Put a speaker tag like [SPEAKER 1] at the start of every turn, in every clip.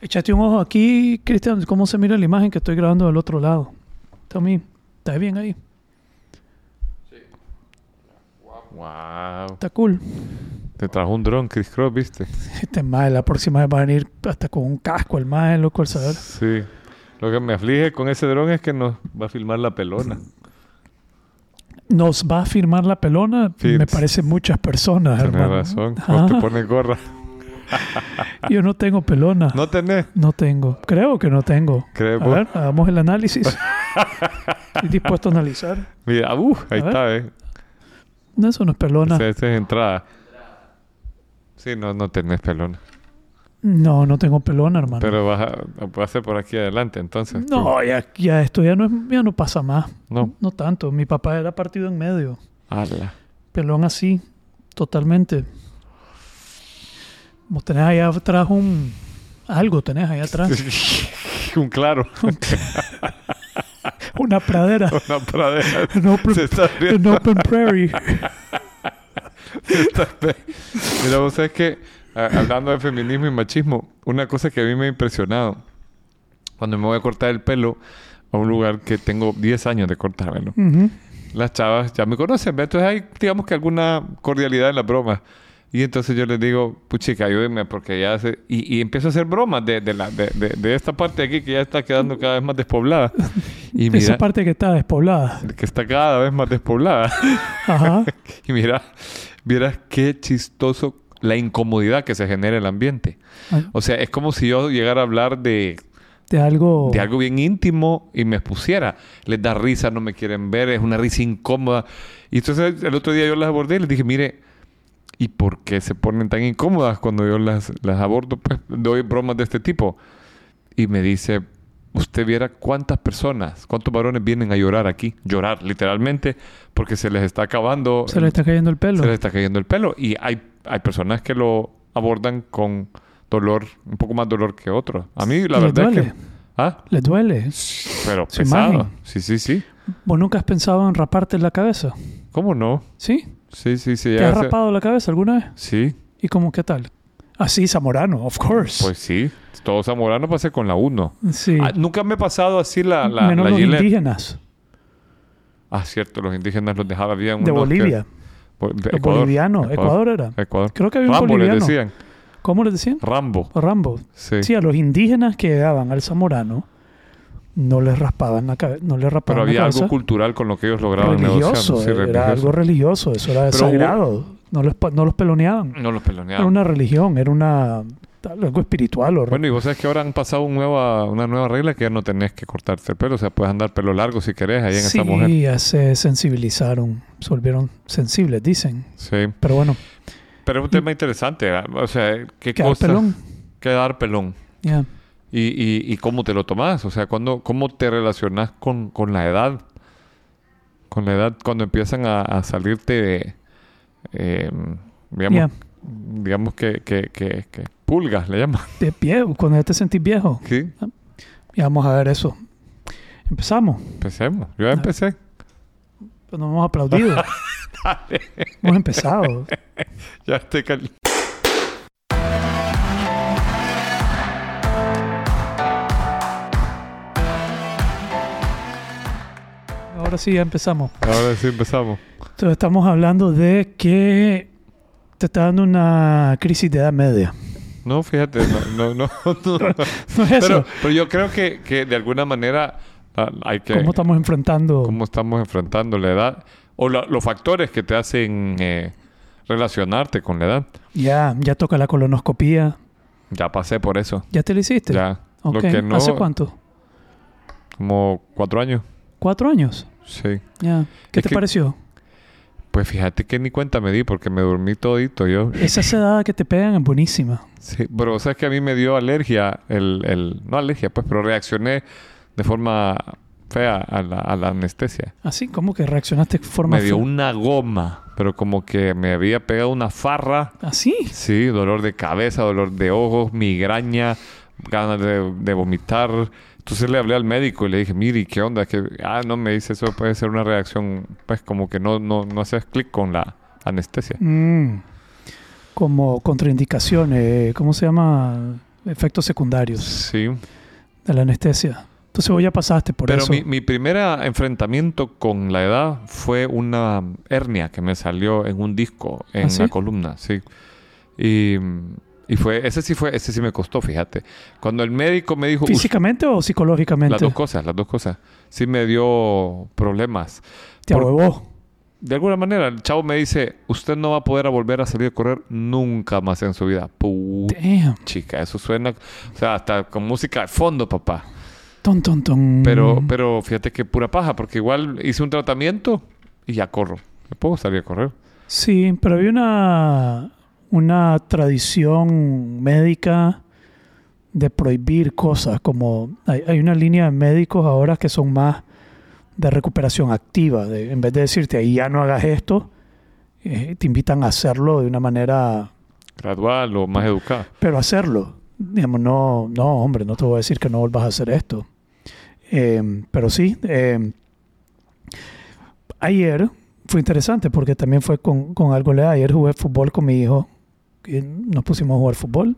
[SPEAKER 1] Échate un ojo aquí, Cristian, cómo se mira la imagen que estoy grabando del otro lado. Tommy, ¿estás bien ahí?
[SPEAKER 2] Wow.
[SPEAKER 1] Está cool.
[SPEAKER 2] Te trajo un dron, Chris Cross, ¿viste?
[SPEAKER 1] Este mae, la próxima vez va a venir hasta con un casco, el mae, loco, al saber.
[SPEAKER 2] Sí. Lo que me aflige con ese dron es que nos va a filmar la pelona.
[SPEAKER 1] Nos va a firmar la pelona,
[SPEAKER 2] Sí.
[SPEAKER 1] me parece muchas personas,
[SPEAKER 2] Tienes
[SPEAKER 1] hermano.
[SPEAKER 2] razón. No te pones gorra.
[SPEAKER 1] Yo no tengo pelona.
[SPEAKER 2] No tenés.
[SPEAKER 1] No tengo. Creo que no tengo.
[SPEAKER 2] ¿Crees
[SPEAKER 1] A
[SPEAKER 2] vos?
[SPEAKER 1] ver, hagamos el análisis. Estoy dispuesto a analizar.
[SPEAKER 2] Mira, uh, ahí
[SPEAKER 1] A ver.
[SPEAKER 2] está, ¿eh?
[SPEAKER 1] No, eso no es pelona.
[SPEAKER 2] Esa, esa es entrada. Sí, no, no tenés pelona.
[SPEAKER 1] No, no tengo pelona, hermano.
[SPEAKER 2] Pero vas a, va a ser por aquí adelante, entonces. tú.
[SPEAKER 1] no, ya, ya esto ya no, es, ya no pasa más.
[SPEAKER 2] No.
[SPEAKER 1] No tanto. Mi papá era partido en medio.
[SPEAKER 2] Ala.
[SPEAKER 1] Pelón así, totalmente. Vos tenés allá atrás un... Algo tenés allá atrás.
[SPEAKER 2] un claro.
[SPEAKER 1] Una pradera.
[SPEAKER 2] Una pradera.
[SPEAKER 1] An open,
[SPEAKER 2] Se está
[SPEAKER 1] an open prairie.
[SPEAKER 2] Mira, vos sabés que, a- hablando de feminismo y machismo, una cosa que a mí me ha impresionado, cuando me voy a cortar el pelo a un lugar que tengo 10 años de cortármelo,
[SPEAKER 1] Ujú.
[SPEAKER 2] las chavas ya me conocen, entonces hay, digamos que alguna cordialidad en las bromas. Y entonces yo les digo, puchica, ayúdenme porque ya hace... Y, y empiezo a hacer bromas de, de, la, de, de- esta parte de aquí que ya está quedando cada vez más despoblada. Y
[SPEAKER 1] Esa
[SPEAKER 2] mira,
[SPEAKER 1] parte que está despoblada.
[SPEAKER 2] que está cada vez más despoblada.
[SPEAKER 1] Ajá.
[SPEAKER 2] y mira, vieras qué chistoso la incomodidad que se genera en el ambiente. O sea, es como si yo llegara a hablar de,
[SPEAKER 1] De algo...
[SPEAKER 2] de algo bien íntimo y me expusiera. Les da risa, no me quieren ver, es una risa incómoda. Y entonces el otro día yo las abordé y les dije, mire, ¿y por qué se ponen tan incómodas cuando yo las, las abordo? Pues doy bromas de este tipo. Y me dice, usted viera cuántas personas, cuántos varones vienen a llorar aquí. Llorar, literalmente, porque se les está acabando.
[SPEAKER 1] Se le está cayendo el pelo.
[SPEAKER 2] Se les está cayendo el pelo. Y hay, hay personas que lo abordan con dolor, un poco más dolor que otros. A mí la
[SPEAKER 1] ¿Les
[SPEAKER 2] verdad es
[SPEAKER 1] duele?
[SPEAKER 2] que... ¿Ah?
[SPEAKER 1] ¿Les duele?
[SPEAKER 2] Pero pesado.
[SPEAKER 1] imagen.
[SPEAKER 2] Sí, sí, sí.
[SPEAKER 1] ¿Vos nunca has pensado en raparte la cabeza?
[SPEAKER 2] ¿Cómo no?
[SPEAKER 1] ¿Sí?
[SPEAKER 2] Sí, sí, sí.
[SPEAKER 1] ¿Te has
[SPEAKER 2] se-
[SPEAKER 1] rapado la cabeza alguna vez?
[SPEAKER 2] Sí,
[SPEAKER 1] ¿Y cómo qué tal? Así, Zamorano, of course.
[SPEAKER 2] pues sí. Todo zamorano pasa con la 1.
[SPEAKER 1] sí.
[SPEAKER 2] nunca me he pasado así la, la,
[SPEAKER 1] Menos
[SPEAKER 2] la
[SPEAKER 1] los
[SPEAKER 2] Gillette.
[SPEAKER 1] indígenas
[SPEAKER 2] Ah, cierto. Los indígenas los dejaban bien.
[SPEAKER 1] de
[SPEAKER 2] unos que-
[SPEAKER 1] Bolivia.
[SPEAKER 2] Bo-
[SPEAKER 1] Los
[SPEAKER 2] Ecuador.
[SPEAKER 1] Ecuador era.
[SPEAKER 2] Ecuador.
[SPEAKER 1] Creo que había un
[SPEAKER 2] Rambo les
[SPEAKER 1] boliviano.
[SPEAKER 2] decían.
[SPEAKER 1] ¿Cómo les decían?
[SPEAKER 2] Rambo.
[SPEAKER 1] Rambo.
[SPEAKER 2] Sí.
[SPEAKER 1] Sí, a los indígenas que llegaban al Zamorano no les raspaban la cabeza. No les
[SPEAKER 2] Pero
[SPEAKER 1] raspaban
[SPEAKER 2] había
[SPEAKER 1] la
[SPEAKER 2] algo cultural con lo que ellos lograban
[SPEAKER 1] religioso.
[SPEAKER 2] negociando. Sí,
[SPEAKER 1] era algo religioso. Eso era
[SPEAKER 2] Pero
[SPEAKER 1] sagrado. No, los, no los peloneaban.
[SPEAKER 2] No los
[SPEAKER 1] Era
[SPEAKER 2] peloneaban.
[SPEAKER 1] una religión. Era una algo espiritual. O
[SPEAKER 2] Bueno, y vos sabés que ahora han pasado un nueva, una nueva regla que ya no tenés que cortarte el pelo. O sea, puedes andar pelo largo si querés ahí en
[SPEAKER 1] sí,
[SPEAKER 2] esa mujer.
[SPEAKER 1] ya se sensibilizaron. Se volvieron sensibles, dicen.
[SPEAKER 2] Sí.
[SPEAKER 1] Pero bueno,
[SPEAKER 2] Pero es un tema interesante. O sea, ¿qué
[SPEAKER 1] quedar
[SPEAKER 2] cosa?
[SPEAKER 1] pelón.
[SPEAKER 2] Quedar pelón.
[SPEAKER 1] Ya.
[SPEAKER 2] Y, y, y cómo te lo tomás. O sea, cuando, cómo te relacionas con, con la edad. Con la edad, cuando empiezan a, a salirte eh, digamos,
[SPEAKER 1] Ya.
[SPEAKER 2] digamos que, que, que, que pulgas, le llaman.
[SPEAKER 1] De viejo, cuando ya te sentís viejo.
[SPEAKER 2] Sí,
[SPEAKER 1] Ya vamos a ver eso. Empezamos.
[SPEAKER 2] empecemos. Yo ya empecé.
[SPEAKER 1] Pero no hemos aplaudido. hemos empezado.
[SPEAKER 2] Ya estoy cal-
[SPEAKER 1] Ahora sí, ya empezamos.
[SPEAKER 2] Ahora sí empezamos.
[SPEAKER 1] Entonces estamos hablando de que te está dando una crisis de edad media.
[SPEAKER 2] No, fíjate, no, no, no. no.
[SPEAKER 1] No es eso.
[SPEAKER 2] Pero, pero yo creo que, que de alguna manera ah, hay que...
[SPEAKER 1] ¿Cómo estamos enfrentando?
[SPEAKER 2] cómo estamos enfrentando la edad o la- los factores que te hacen eh, relacionarte con la edad.
[SPEAKER 1] Ya, ya toca la colonoscopía.
[SPEAKER 2] Ya pasé por eso.
[SPEAKER 1] ¿Ya te lo hiciste?
[SPEAKER 2] Ya.
[SPEAKER 1] Ok.
[SPEAKER 2] Lo que no,
[SPEAKER 1] ¿Hace cuánto?
[SPEAKER 2] Como cuatro años.
[SPEAKER 1] ¿Cuatro años?
[SPEAKER 2] Sí.
[SPEAKER 1] ¿Qué
[SPEAKER 2] Es
[SPEAKER 1] te
[SPEAKER 2] que-
[SPEAKER 1] pareció?
[SPEAKER 2] Pues fíjate que ni cuenta me di porque me dormí todito yo.
[SPEAKER 1] Esa sedada que te pegan es buenísima.
[SPEAKER 2] Sí, pero sabes que a mí me dio alergia, el, el, no alergia, pues, pero reaccioné de forma fea a la, a la anestesia.
[SPEAKER 1] Así como que reaccionaste de forma
[SPEAKER 2] Me dio
[SPEAKER 1] fea.
[SPEAKER 2] una goma, pero como que me había pegado una farra.
[SPEAKER 1] ¿Así?
[SPEAKER 2] Sí, dolor de cabeza, dolor de ojos, migraña, ganas de, de vomitar. Entonces le hablé al médico y le dije, mire, ¿qué onda? Que, ah, no, me dice, eso puede ser una reacción, pues como que no, no, no haces clic con la anestesia.
[SPEAKER 1] Mm. Como contraindicaciones. ¿Cómo se llama? efectos secundarios
[SPEAKER 2] Sí.
[SPEAKER 1] de la anestesia. Entonces vos ya pasaste por
[SPEAKER 2] Pero
[SPEAKER 1] eso.
[SPEAKER 2] mi, mi primer enfrentamiento con la edad fue una hernia que me salió en un disco en
[SPEAKER 1] ¿Ah, sí?
[SPEAKER 2] la columna, sí. Y, y fue, ese sí fue, ese sí me costó, fíjate. Cuando el médico me dijo, "Us-
[SPEAKER 1] ¿Físicamente o psicológicamente?
[SPEAKER 2] las dos cosas, las dos cosas, sí me dio problemas.
[SPEAKER 1] Te
[SPEAKER 2] Por-
[SPEAKER 1] ahuevó.
[SPEAKER 2] De alguna manera, el chavo me dice, usted no va a poder volver a salir a correr nunca más en su vida. Puta
[SPEAKER 1] Damn.
[SPEAKER 2] chica, eso suena, o sea, hasta con música de fondo, papá.
[SPEAKER 1] Ton, ton, ton.
[SPEAKER 2] Pero, pero fíjate que pura paja, porque igual hice un tratamiento y ya corro. Me puedo salir a correr.
[SPEAKER 1] Sí, pero había una, una tradición médica de prohibir cosas, como hay, hay una línea de médicos ahora que son más de recuperación activa, de, en vez de decirte ahí ya no hagas esto, eh, te invitan a hacerlo de una manera,
[SPEAKER 2] Gradual o más educado.
[SPEAKER 1] pero hacerlo. Digamos, no, no, hombre, no te voy a decir que no vuelvas a hacer esto. Eh, pero sí, eh, ayer fue interesante porque también fue con, con algo le Ayer jugué fútbol con mi hijo. Nos pusimos a jugar fútbol.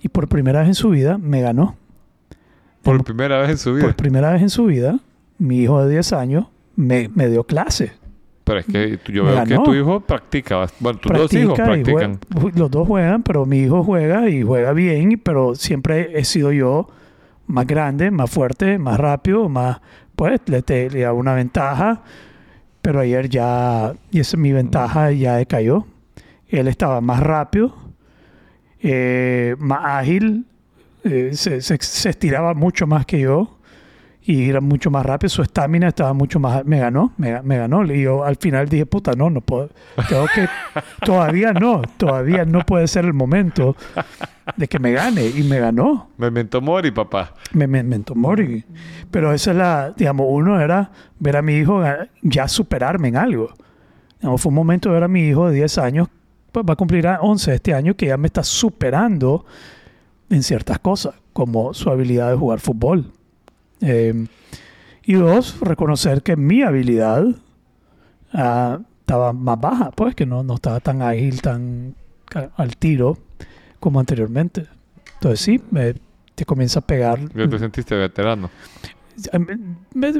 [SPEAKER 1] Y por primera vez en su vida me ganó.
[SPEAKER 2] Por primera vez en su vida.
[SPEAKER 1] Por primera vez en su vida, mi hijo de 10 años me, me dio clase.
[SPEAKER 2] Pero es que tú- yo veo que tu hijo practica. Bueno, tus dos hijos
[SPEAKER 1] Practica
[SPEAKER 2] practican.
[SPEAKER 1] los dos juegan, pero mi hijo juega y juega bien, pero siempre he sido yo más grande, más fuerte, más rápido, más, pues le, te, le da una ventaja, pero ayer ya, y esa mi ventaja ya decayó. Él estaba más rápido, eh, más ágil, eh, se, se- se estiraba mucho más que yo y era mucho más rápido, su estamina estaba mucho más, me ganó, me, me ganó, y yo al final dije, puta, no, no puedo, tengo que, todavía no, todavía no puede ser el momento de que me gane, y me ganó,
[SPEAKER 2] Memento mori, papá.
[SPEAKER 1] me, me, Memento Mori. Pero esa es la, digamos, uno era ver a mi hijo ya superarme en algo. Fue un momento de ver a mi hijo de 10 años, pues va a cumplir a 11 este año, que ya me está superando en ciertas cosas, como su habilidad de jugar fútbol. Eh, y dos, reconocer que mi habilidad ah, estaba más baja, pues que no, no estaba tan ágil, tan al tiro como anteriormente. Entonces sí, me, te comienza a pegar.
[SPEAKER 2] Ya te sentiste veterano.
[SPEAKER 1] Me,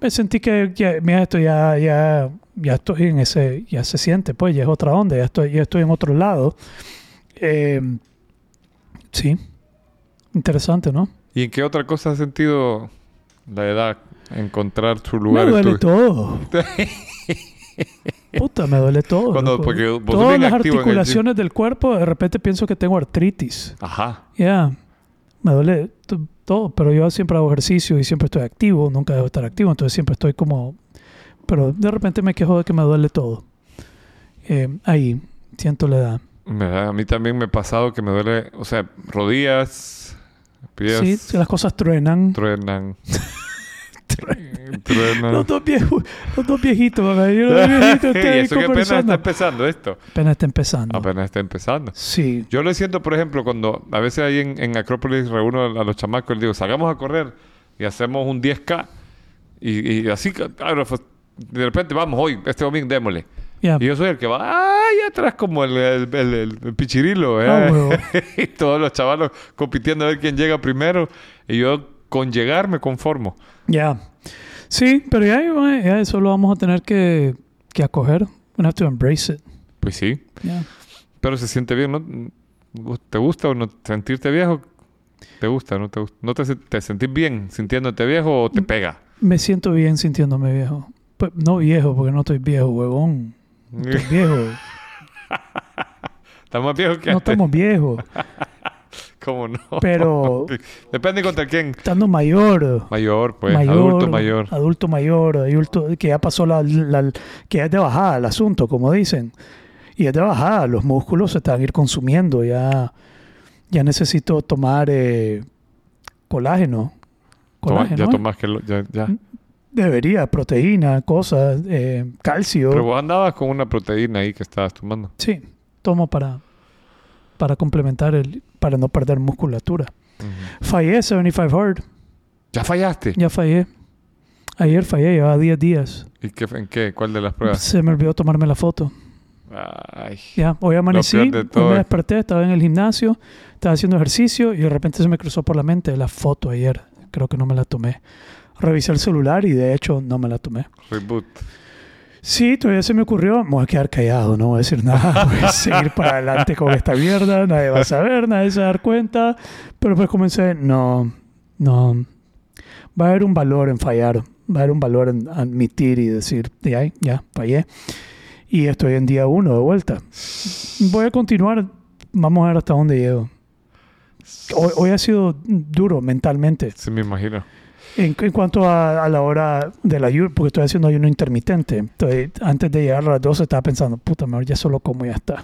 [SPEAKER 1] me sentí que ya, mira, esto ya, ya, ya estoy en ese, ya se siente, pues ya es otra onda, ya estoy, ya estoy en otro lado. Eh, sí, interesante, ¿no?
[SPEAKER 2] ¿Y en qué otra cosa has sentido la edad? Encontrar su lugar
[SPEAKER 1] me
[SPEAKER 2] en
[SPEAKER 1] duele
[SPEAKER 2] tu...
[SPEAKER 1] todo. Puta, me duele todo.
[SPEAKER 2] Cuando- porque
[SPEAKER 1] Todas las articulaciones del cuerpo, de repente pienso que tengo artritis.
[SPEAKER 2] Ajá.
[SPEAKER 1] Ya, me duele todo, pero yo siempre hago ejercicio y siempre estoy activo, nunca debo estar activo, entonces siempre estoy como... Pero de repente me quejo de que me duele todo. Eh, ahí, siento la edad.
[SPEAKER 2] A mí también me ha pasado que me duele, o sea, rodillas, pies
[SPEAKER 1] Sí, si las cosas truenan.
[SPEAKER 2] truenan. truenan.
[SPEAKER 1] Los dos, viejos, los dos viejitos, ¿verdad? Yo los viejito
[SPEAKER 2] y eso que apenas está empezando esto.
[SPEAKER 1] Apenas está empezando.
[SPEAKER 2] Apenas está empezando.
[SPEAKER 1] Sí.
[SPEAKER 2] Yo lo siento, por ejemplo, cuando a veces ahí en, en Acrópolis reúno a los chamacos y les digo, salgamos a correr y hacemos un 10K. Y, y así, claro, pues, de repente, vamos hoy, este domingo, démosle.
[SPEAKER 1] Ya.
[SPEAKER 2] Y yo soy el que va ahí atrás como el, el, el- el- pichirilo, ¿eh?
[SPEAKER 1] Ah, huevo.
[SPEAKER 2] y todos los chavalos compitiendo a ver quién llega primero. Y yo con llegar me conformo.
[SPEAKER 1] Ya. Sí, pero ya, ya eso lo vamos a tener que, que acoger. We have to embrace it.
[SPEAKER 2] Pues sí.
[SPEAKER 1] Ya.
[SPEAKER 2] Pero se siente bien, ¿no? ¿Te gusta o no sentirte viejo? ¿Te gusta? ¿No te, gusta? ¿No te, te sentís bien sintiéndote viejo o te pega?
[SPEAKER 1] Me siento bien sintiéndome viejo. Pues no viejo, porque no estoy viejo, huevón. No estoy viejo.
[SPEAKER 2] ¿Estás más viejo que
[SPEAKER 1] No
[SPEAKER 2] antes?
[SPEAKER 1] estamos viejos.
[SPEAKER 2] ¿Cómo no?
[SPEAKER 1] Pero
[SPEAKER 2] Depende contra quién.
[SPEAKER 1] estando mayor.
[SPEAKER 2] Mayor, pues.
[SPEAKER 1] mayor,
[SPEAKER 2] adulto mayor.
[SPEAKER 1] Adulto mayor, adulto que ya pasó la, la- que ya es de bajada el asunto, como dicen. Y es de bajada, los músculos se están ir consumiendo, ya, ya necesito tomar eh, colágeno.
[SPEAKER 2] Toma- ya
[SPEAKER 1] ¿eh?
[SPEAKER 2] tomas que... lo- ya, ya.
[SPEAKER 1] Debería, proteína, cosas, eh, calcio.
[SPEAKER 2] Pero vos andabas con una proteína ahí que estabas tomando.
[SPEAKER 1] Sí, tomo para, para complementar el, para no perder musculatura. Fallé 75 Hard,
[SPEAKER 2] ¿Ya fallaste?
[SPEAKER 1] ya fallé. Ayer fallé, llevaba 10 días.
[SPEAKER 2] ¿Y qué, en qué? ¿Cuál de las pruebas?
[SPEAKER 1] Se me olvidó tomarme la foto.
[SPEAKER 2] Ay.
[SPEAKER 1] Ya, hoy amanecí, hoy me
[SPEAKER 2] es-
[SPEAKER 1] desperté, estaba en el gimnasio, estaba haciendo ejercicio y de repente se me cruzó por la mente la foto ayer. Creo que no me la tomé. Revisé el celular y de hecho no me la tomé.
[SPEAKER 2] Reboot.
[SPEAKER 1] Sí, todavía se me ocurrió, me voy a quedar callado, no voy a decir nada, voy a seguir para adelante con esta mierda, nadie va a saber, nadie se va a dar cuenta, pero pues comencé, no, no, va a haber un valor en fallar, va a haber un valor en admitir y decir, ya, ya, fallé, y estoy en día uno de vuelta. Voy a continuar, vamos a ver hasta dónde llego. Hoy, hoy ha sido duro mentalmente.
[SPEAKER 2] Sí, me imagino.
[SPEAKER 1] En, en cuanto a, a la hora del ayuno, porque estoy haciendo ayuno intermitente, entonces, antes de llegar a las 12 estaba pensando, puta, mejor ya solo como ya está.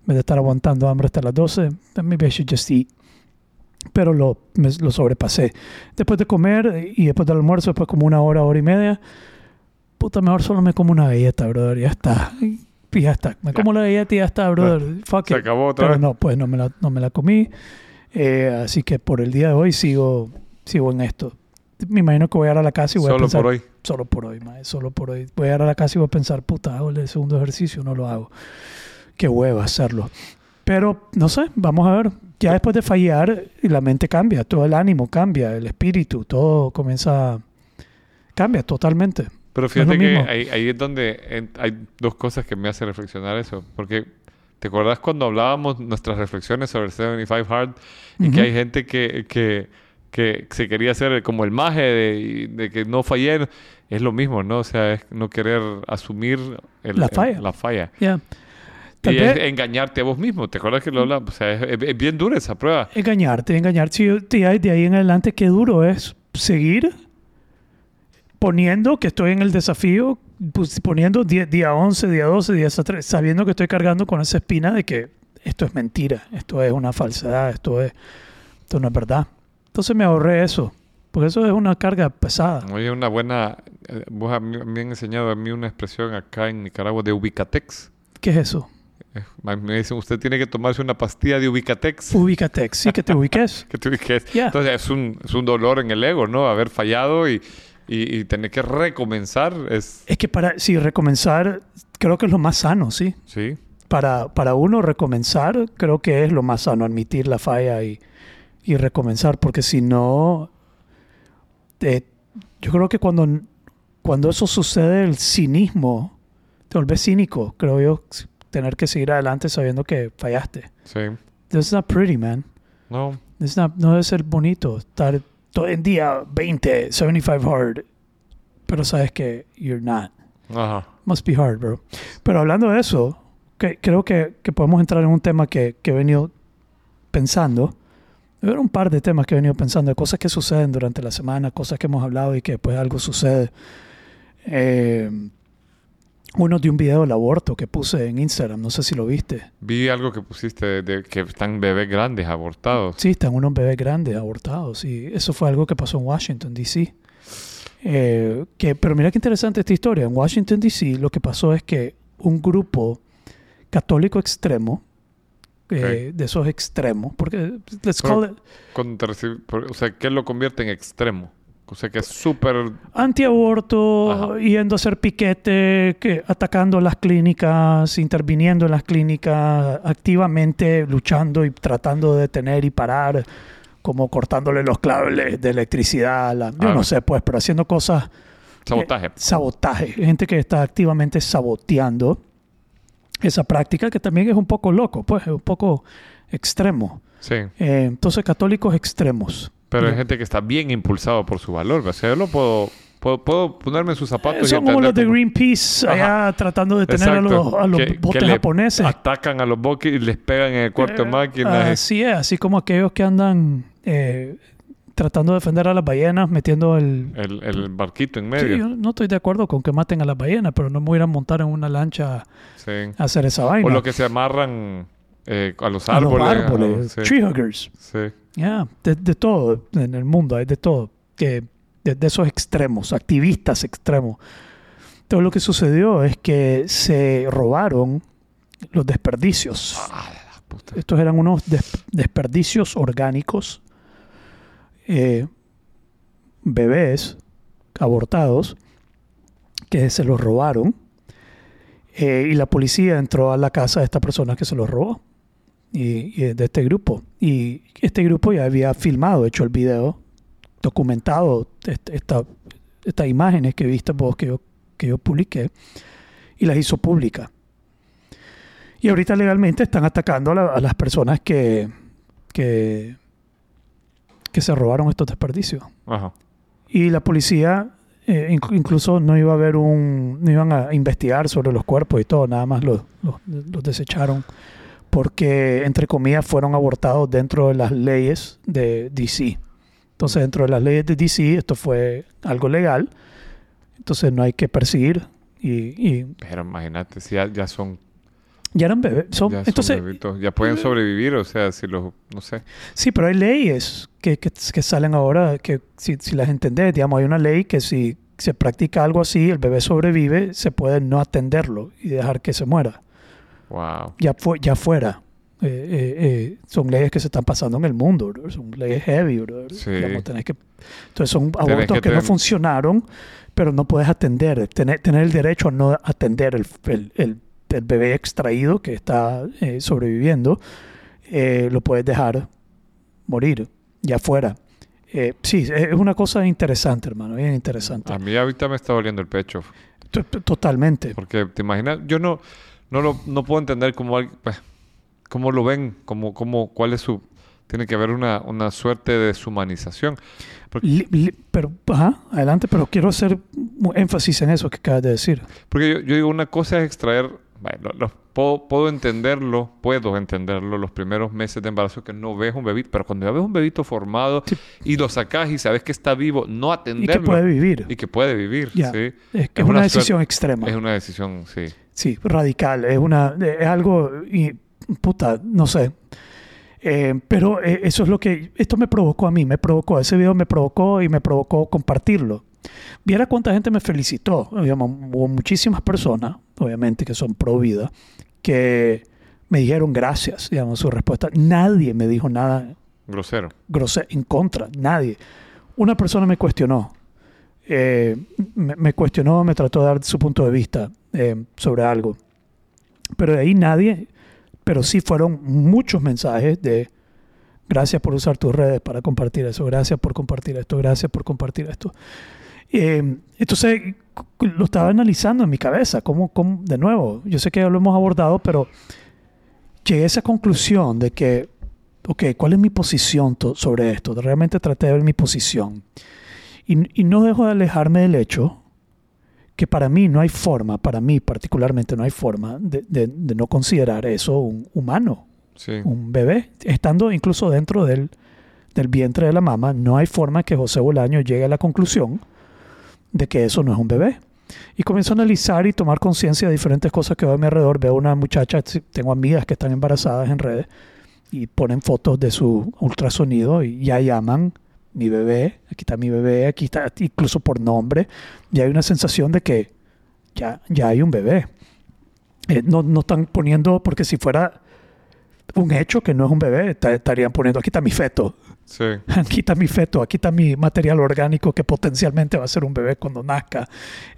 [SPEAKER 1] En vez de estar aguantando hambre hasta las 12, maybe I should just eat. Pero lo, me- lo sobrepasé. Después de comer y después del almuerzo, después como una hora, hora y media, puta, mejor solo me como una galleta, brother, ya está. Y ya está. Me como la galleta y ya está, brother. Fuck
[SPEAKER 2] Se
[SPEAKER 1] it.
[SPEAKER 2] acabó otra
[SPEAKER 1] Pero
[SPEAKER 2] vez.
[SPEAKER 1] no, pues no me la, no me la comí. Eh, así que por el día de hoy sigo, sigo en esto. Me imagino que voy a ir a la casa y voy a
[SPEAKER 2] Solo
[SPEAKER 1] pensar,
[SPEAKER 2] por hoy.
[SPEAKER 1] solo por hoy, mae, solo por hoy. Voy a ir a la casa y voy a pensar, puta, hago el segundo ejercicio, no lo hago. Qué hueva hacerlo. Pero no sé, vamos a ver. Ya después de fallar, la mente cambia, todo el ánimo cambia, el espíritu, todo comienza, cambia totalmente.
[SPEAKER 2] Pero fíjate que
[SPEAKER 1] mismo.
[SPEAKER 2] ahí, ahí es donde en- hay dos cosas que me hacen reflexionar eso. Porque, ¿te acordás cuando hablábamos nuestras reflexiones sobre 75 Hard? Y que
[SPEAKER 1] Ujú.
[SPEAKER 2] hay gente que, que, que se quería hacer como el maje de, de que no fallé. Es lo mismo, ¿no? O sea, es no querer asumir el-
[SPEAKER 1] La
[SPEAKER 2] el-
[SPEAKER 1] falla.
[SPEAKER 2] la falla.
[SPEAKER 1] Tal
[SPEAKER 2] y
[SPEAKER 1] vez-
[SPEAKER 2] es engañarte a vos mismo. ¿Te acuerdas que lo hablamos? O sea, es, es- es bien dura esa prueba.
[SPEAKER 1] Engañarte, engañarte. Sí, de ahí, de ahí en adelante, qué duro es seguir poniendo que estoy en el desafío, pues, poniendo día, día 11, día 12, día 3, sabiendo que estoy cargando con esa espina de que esto es mentira, esto es una falsedad, esto, es, esto no es verdad. Entonces me ahorré eso, porque eso es una carga pesada.
[SPEAKER 2] Oye, una buena... eh, vos mí- me han enseñado a mí una expresión acá en Nicaragua de Ubicatex.
[SPEAKER 1] ¿Qué es eso?
[SPEAKER 2] Eh, Me dicen, usted tiene que tomarse una pastilla de Ubicatex.
[SPEAKER 1] Ubícate, sí, que te ubiques.
[SPEAKER 2] que te ubiques.
[SPEAKER 1] Ya.
[SPEAKER 2] Entonces es un, es un dolor en el ego, ¿no? Haber fallado y, y, y tener que recomenzar es...
[SPEAKER 1] Es que para, si recomenzar, creo que es lo más sano, sí.
[SPEAKER 2] Sí.
[SPEAKER 1] para, para uno recomenzar, creo que es lo más sano, admitir la falla y, y recomenzar, porque si no, eh, yo creo que cuando, cuando eso sucede, el cinismo, te vuelves cínico, creo yo, tener que seguir adelante sabiendo que fallaste.
[SPEAKER 2] Sí.
[SPEAKER 1] That's not pretty, man.
[SPEAKER 2] No.
[SPEAKER 1] It's not- no debe ser bonito estar todo el día 20, 75 hard, pero sabes que you're not.
[SPEAKER 2] Ajá.
[SPEAKER 1] Must be hard, bro. Pero hablando de eso, que, creo que, que podemos entrar en un tema que, que he venido pensando. Hay un par de temas que he venido pensando, de cosas que suceden durante la semana, cosas que hemos hablado y que después algo sucede. Eh, uno de un video del aborto que puse en Instagram, no sé si lo viste.
[SPEAKER 2] Vi algo que pusiste de, de que están bebés grandes abortados.
[SPEAKER 1] Sí, están unos bebés grandes abortados. Y eso fue algo que pasó en Washington, D.C. Eh, que, pero mira qué interesante esta historia. En Washington, D.C. lo que pasó es que un grupo católico extremo, eh, de esos extremos, porque let's
[SPEAKER 2] Pero-
[SPEAKER 1] call it
[SPEAKER 2] Cuando te recibe- por- o sea, ¿qué lo convierte en extremo? O sea, que es súper...
[SPEAKER 1] antiaborto, yendo a hacer piquete, que, atacando las clínicas, interviniendo en las clínicas, activamente luchando y tratando de detener y parar, como cortándole los cables de electricidad. la- yo
[SPEAKER 2] Ah.
[SPEAKER 1] no sé, pues, pero haciendo cosas
[SPEAKER 2] Sabotaje.
[SPEAKER 1] sabotaje, gente que está activamente saboteando esa práctica que también es un poco loco, pues es un poco extremo.
[SPEAKER 2] Sí.
[SPEAKER 1] Eh, entonces, católicos extremos.
[SPEAKER 2] Pero hay gente que está bien impulsado por su valor. O sea, yo lo puedo... Puedo, puedo ponerme en sus zapatos
[SPEAKER 1] Eh,
[SPEAKER 2] y
[SPEAKER 1] Son como los de Greenpeace allá tratando de detener a los, a los
[SPEAKER 2] Que- que
[SPEAKER 1] botes
[SPEAKER 2] le
[SPEAKER 1] japoneses.
[SPEAKER 2] Atacan a los botes y les pegan en el cuarto de
[SPEAKER 1] Eh,
[SPEAKER 2] máquinas.
[SPEAKER 1] Así es, así como aquellos que andan eh, tratando de defender a las ballenas metiendo el...
[SPEAKER 2] el, el barquito en
[SPEAKER 1] Sí,
[SPEAKER 2] medio.
[SPEAKER 1] yo no estoy de acuerdo con que maten a las ballenas, pero no me voy a ir a montar en una lancha
[SPEAKER 2] Sí.
[SPEAKER 1] a hacer esa vaina.
[SPEAKER 2] O lo que se amarran eh, a los
[SPEAKER 1] a los
[SPEAKER 2] árboles. a
[SPEAKER 1] árboles,
[SPEAKER 2] los- sí,
[SPEAKER 1] tree huggers.
[SPEAKER 2] sí.
[SPEAKER 1] Ya, de, de todo en el mundo, hay de todo. Que, de, de esos extremos, activistas extremos. Todo lo que sucedió es que se robaron los desperdicios.
[SPEAKER 2] Ah, la puta.
[SPEAKER 1] Estos eran unos des- desperdicios orgánicos, eh, bebés abortados, que se los robaron. Eh, y la policía entró a la casa de esta persona que se los robó, y, de este grupo. Y este grupo ya había filmado, hecho el video, documentado est- esta- estas imágenes que viste vos que yo, que yo publiqué, y las hizo públicas. Y ahorita legalmente están atacando a, la- a las personas que, que, que se robaron estos desperdicios.
[SPEAKER 2] Ajá.
[SPEAKER 1] Y la policía eh, inc- incluso no iba a haber un, no iban a investigar sobre los cuerpos y todo, nada más los, los, los desecharon porque, entre comillas, fueron abortados dentro de las leyes de DC. Entonces, dentro de las leyes de DC, esto fue algo legal, entonces no hay que perseguir y, y
[SPEAKER 2] Pero imagínate, si ya, ya son,
[SPEAKER 1] ya eran bebés. Son-
[SPEAKER 2] ya son
[SPEAKER 1] entonces,
[SPEAKER 2] bebitos, ya pueden sobrevivir, o sea, si los, no sé.
[SPEAKER 1] Sí, pero hay leyes que, que, que salen ahora que si, si las entendés, digamos, hay una ley que si se practica algo así, el bebé sobrevive, se puede no atenderlo y dejar que se muera.
[SPEAKER 2] Wow.
[SPEAKER 1] Ya, fue, ya fuera. Eh, eh, eh, son leyes que se están pasando en el mundo, bro. son leyes heavy. bro.
[SPEAKER 2] Sí.
[SPEAKER 1] Digamos, tenés que, entonces son abortos
[SPEAKER 2] que
[SPEAKER 1] que, no funcionaron, pero no puedes atender, tener, tener el derecho a no atender el, el- el- el bebé extraído que está eh, sobreviviendo, eh, lo puedes dejar morir ya fuera. Eh, sí, es una cosa interesante, hermano, bien interesante.
[SPEAKER 2] A mí ahorita me está doliendo el pecho.
[SPEAKER 1] T- t- Totalmente.
[SPEAKER 2] Porque te imaginas, yo no, no, lo, no puedo entender cómo, pues, cómo lo ven, cómo, cómo, cuál es su... Tiene que haber una, una suerte de deshumanización. Porque,
[SPEAKER 1] Li- li- pero, ajá, adelante, pero quiero hacer énfasis en eso que acabas de decir.
[SPEAKER 2] porque yo, yo digo, una cosa es extraer... lo- lo- puedo, puedo entenderlo, puedo entenderlo los primeros meses de embarazo que no ves un bebito, pero cuando ya ves un bebito formado
[SPEAKER 1] Sí.
[SPEAKER 2] y lo sacas y sabes que está vivo, no
[SPEAKER 1] Y
[SPEAKER 2] atenderlo.
[SPEAKER 1] que puede vivir.
[SPEAKER 2] y que puede vivir,
[SPEAKER 1] Ya.
[SPEAKER 2] sí.
[SPEAKER 1] Es que
[SPEAKER 2] Es
[SPEAKER 1] es, una,
[SPEAKER 2] una
[SPEAKER 1] decisión extrema.
[SPEAKER 2] Es una decisión, sí.
[SPEAKER 1] Sí, radical. Es, una, es algo, y, puta, no sé. Eh, pero eh, eso es lo que, esto me provocó a mí, me provocó, ese video me provocó y me provocó compartirlo. Viera cuánta gente me felicitó. Digamos, hubo muchísimas personas, obviamente, que son pro vida, que me dijeron gracias, digamos, su respuesta. Nadie me dijo nada
[SPEAKER 2] Grosero.
[SPEAKER 1] grosero, en contra, nadie. Una persona me cuestionó, eh, me, me cuestionó, me trató de dar su punto de vista eh, sobre algo. Pero de ahí nadie, pero sí fueron muchos mensajes de gracias por usar tus redes para compartir eso, gracias por compartir esto, gracias por compartir esto. Eh, entonces lo estaba analizando en mi cabeza, como, de nuevo, yo sé que ya lo hemos abordado, pero llegué a esa conclusión de que ok, ¿cuál es mi posición sobre esto? Realmente traté de ver mi posición. Y, y no dejo de alejarme del hecho que para mí no hay forma, para mí particularmente no hay forma de, de- de no considerar eso un humano,
[SPEAKER 2] Sí.
[SPEAKER 1] un bebé. Estando incluso dentro del, del vientre de la mamá, no hay forma que José Bolaño llegue a la conclusión de que eso no es un bebé. Y comienzo a analizar y tomar conciencia de diferentes cosas que veo a mi alrededor. Veo una muchacha, tengo amigas que están embarazadas en redes y ponen fotos de su ultrasonido y ya llaman mi bebé, aquí está mi bebé, aquí está incluso por nombre, ya hay una sensación de que ya, ya hay un bebé. Eh, no, no están poniendo, porque si fuera un hecho que no es un bebé, ta- estarían poniendo, aquí está mi feto,
[SPEAKER 2] Sí.
[SPEAKER 1] aquí está mi feto, aquí está mi material orgánico que potencialmente va a ser un bebé cuando nazca,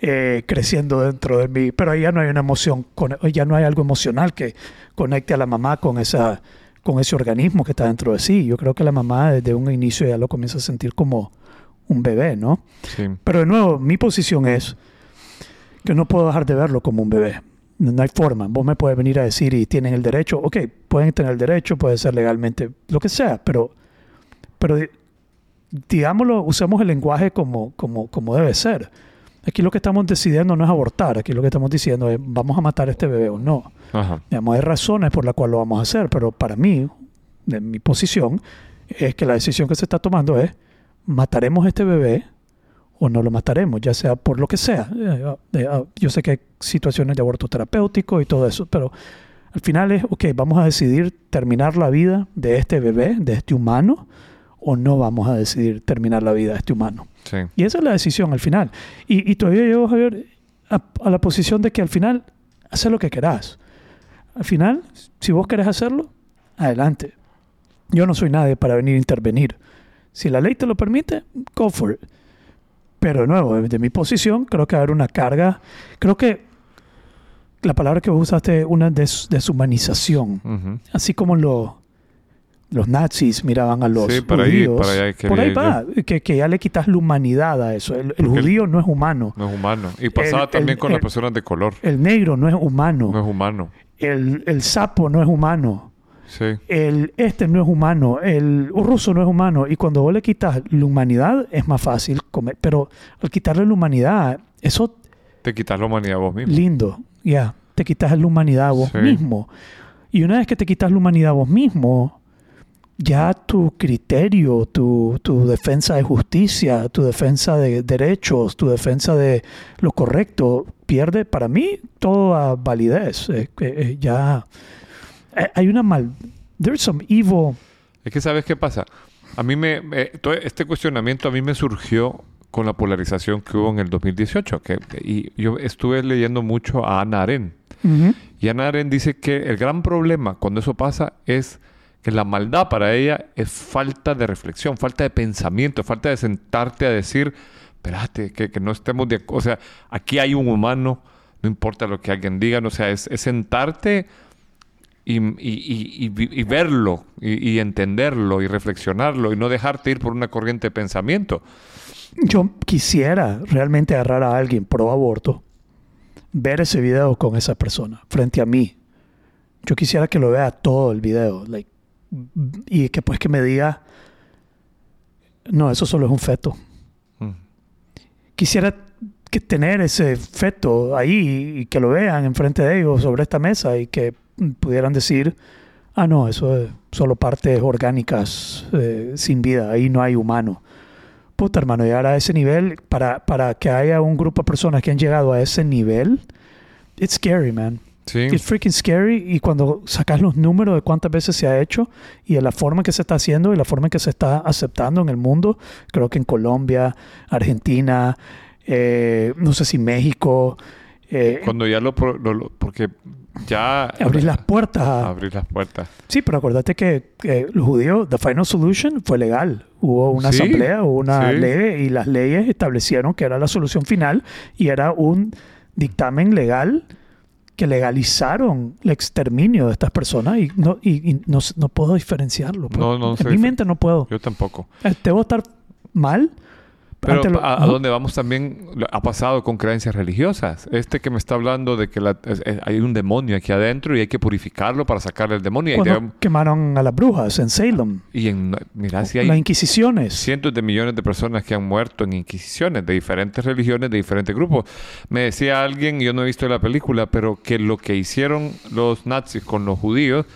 [SPEAKER 1] eh, creciendo dentro de mí. Pero ahí ya no hay una emoción, ya no hay algo emocional que conecte a la mamá con, esa, con ese organismo que está dentro de sí. Yo creo que la mamá desde un inicio ya lo comienza a sentir como un bebé, ¿no?
[SPEAKER 2] Sí.
[SPEAKER 1] Pero de nuevo, mi posición es que no puedo dejar de verlo como un bebé. No, hay forma. Vos me puedes venir a decir y tienen el derecho. Ok, pueden tener el derecho, puede ser legalmente lo que sea, pero, pero di- digámoslo, usemos el lenguaje como, como, como debe ser. Aquí lo que estamos decidiendo no es abortar, aquí lo que estamos diciendo es vamos a matar a este bebé o no.
[SPEAKER 2] Ajá.
[SPEAKER 1] Digamos, hay razones por las cuales lo vamos a hacer, pero para mí, de mi posición, es que la decisión que se está tomando es mataremos a este bebé o no lo mataremos, ya sea por lo que sea. Eh, eh, ah, Yo sé que hay situaciones de aborto terapéutico y todo eso, pero al final es, ok, vamos a decidir terminar la vida de este bebé, de este humano, o no vamos a decidir terminar la vida de este humano.
[SPEAKER 2] Sí.
[SPEAKER 1] Y esa es la decisión al final. Y, y todavía llego, Javier, a, a la posición de que al final, haz lo que querás. Al final, si vos querés hacerlo, adelante. Yo no soy nadie para venir a intervenir. Si la ley te lo permite, go for it. Pero de nuevo, de mi posición, creo que va a haber una carga. Creo que la palabra que vos usaste es una des- deshumanización. Así como lo- los nazis miraban a los
[SPEAKER 2] Sí, para ahí-
[SPEAKER 1] judíos.
[SPEAKER 2] para allá
[SPEAKER 1] por ahí va, que, que ya le quitas la humanidad a eso. El, el
[SPEAKER 2] Porque el-
[SPEAKER 1] judío no es humano.
[SPEAKER 2] No es humano. Y pasaba
[SPEAKER 1] El-
[SPEAKER 2] también con las personas de color.
[SPEAKER 1] El negro no es humano.
[SPEAKER 2] No es humano.
[SPEAKER 1] El, el sapo no es humano.
[SPEAKER 2] Sí.
[SPEAKER 1] El este no es humano. El ruso no es humano. Y cuando vos le quitas la humanidad, es más fácil comer. Pero al quitarle la humanidad, eso
[SPEAKER 2] Te quitas la humanidad vos mismo.
[SPEAKER 1] lindo. Ya, te quitas la humanidad a vos
[SPEAKER 2] Sí.
[SPEAKER 1] mismo. Y una vez que te quitas la humanidad a vos mismo, ya tu criterio, tu, tu defensa de justicia, tu defensa de derechos, tu defensa de lo correcto, pierde para mí toda validez. Eh, eh, eh, ya hay una mal... There's some evil...
[SPEAKER 2] Es que sabes qué pasa. A mí me, todo este cuestionamiento a mí me surgió con la polarización que hubo en el 2018. Que, y yo estuve leyendo mucho a Ana Arendt.
[SPEAKER 1] Ujú.
[SPEAKER 2] Y Ana Arendt dice que el gran problema cuando eso pasa es que la maldad para ella es falta de reflexión, falta de pensamiento, falta de sentarte a decir, espérate, que, que no estemos de O sea, aquí hay un humano, no importa lo que alguien diga, o sea, es, es sentarte y, y- verlo y, entenderlo y reflexionarlo y no dejarte ir por una corriente de pensamiento.
[SPEAKER 1] Yo quisiera realmente agarrar a alguien pro aborto, ver ese video con esa persona frente a mí. Yo quisiera que lo vea todo el video, like, y que pues que me diga, no, eso solo es un feto.
[SPEAKER 2] Mm.
[SPEAKER 1] Quisiera que tener ese feto ahí y que lo vean enfrente de ellos sobre esta mesa y que pudieran decir, ah, no, eso es solo partes orgánicas eh, sin vida, ahí no hay humano. Puta, hermano, llegar a ese nivel, para, para que haya un grupo de personas que han llegado a ese nivel, it's scary, man.
[SPEAKER 2] Sí.
[SPEAKER 1] It's freaking scary. Y cuando sacas los números de cuántas veces se ha hecho y de la forma que se está haciendo y la forma en que se está aceptando en el mundo, creo que en Colombia, Argentina, eh, no sé si México, eh,
[SPEAKER 2] Cuando ya lo, lo- lo- porque ya
[SPEAKER 1] abrir las puertas a,
[SPEAKER 2] abrir las puertas.
[SPEAKER 1] Sí, pero acuérdate que, los judíos, The Final Solution fue legal. Hubo una
[SPEAKER 2] Sí,
[SPEAKER 1] asamblea, hubo una
[SPEAKER 2] sí.
[SPEAKER 1] ley y las leyes establecieron que era la solución final y era un dictamen legal que legalizaron el exterminio de estas personas y no, y, y no, no puedo diferenciarlo. pues.
[SPEAKER 2] No, no
[SPEAKER 1] en
[SPEAKER 2] sé
[SPEAKER 1] mi mente no puedo.
[SPEAKER 2] Yo tampoco.
[SPEAKER 1] Eh, Debo estar mal.
[SPEAKER 2] Pero
[SPEAKER 1] lo-
[SPEAKER 2] a, a
[SPEAKER 1] Ajá.
[SPEAKER 2] dónde vamos también ha pasado con creencias religiosas. Este que me está hablando de que la- es- es- hay un demonio aquí adentro y hay que purificarlo para sacarle el demonio. Y, digamos-
[SPEAKER 1] quemaron a las brujas en Salem,
[SPEAKER 2] y en, mira, si
[SPEAKER 1] las
[SPEAKER 2] hay
[SPEAKER 1] inquisiciones.
[SPEAKER 2] cientos de millones de personas que han muerto en inquisiciones de diferentes religiones, de diferentes grupos. Me decía alguien, yo no he visto la película, pero que lo que hicieron los nazis con los judíos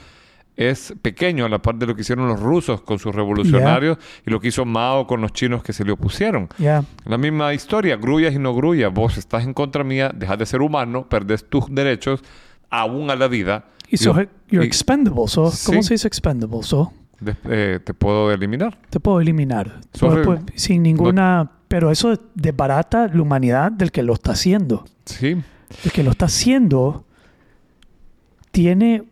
[SPEAKER 2] es pequeño a la par de lo que hicieron los rusos con sus revolucionarios y lo que hizo Mao con los chinos que se le opusieron.
[SPEAKER 1] Ya.
[SPEAKER 2] La misma historia, grullas y no grullas. Vos estás en contra mía, dejas de ser humano, perdés tus derechos, aún a la vida.
[SPEAKER 1] Y sos,
[SPEAKER 2] Yo-
[SPEAKER 1] you're
[SPEAKER 2] y
[SPEAKER 1] expendable. so- ¿Cómo
[SPEAKER 2] Sí.
[SPEAKER 1] se dice expendable? So,
[SPEAKER 2] de- eh, te puedo eliminar.
[SPEAKER 1] te puedo eliminar. Pues,
[SPEAKER 2] el-
[SPEAKER 1] pues, sin ninguna... Pero eso desbarata la humanidad del que lo está haciendo.
[SPEAKER 2] Sí.
[SPEAKER 1] El que lo está haciendo tiene...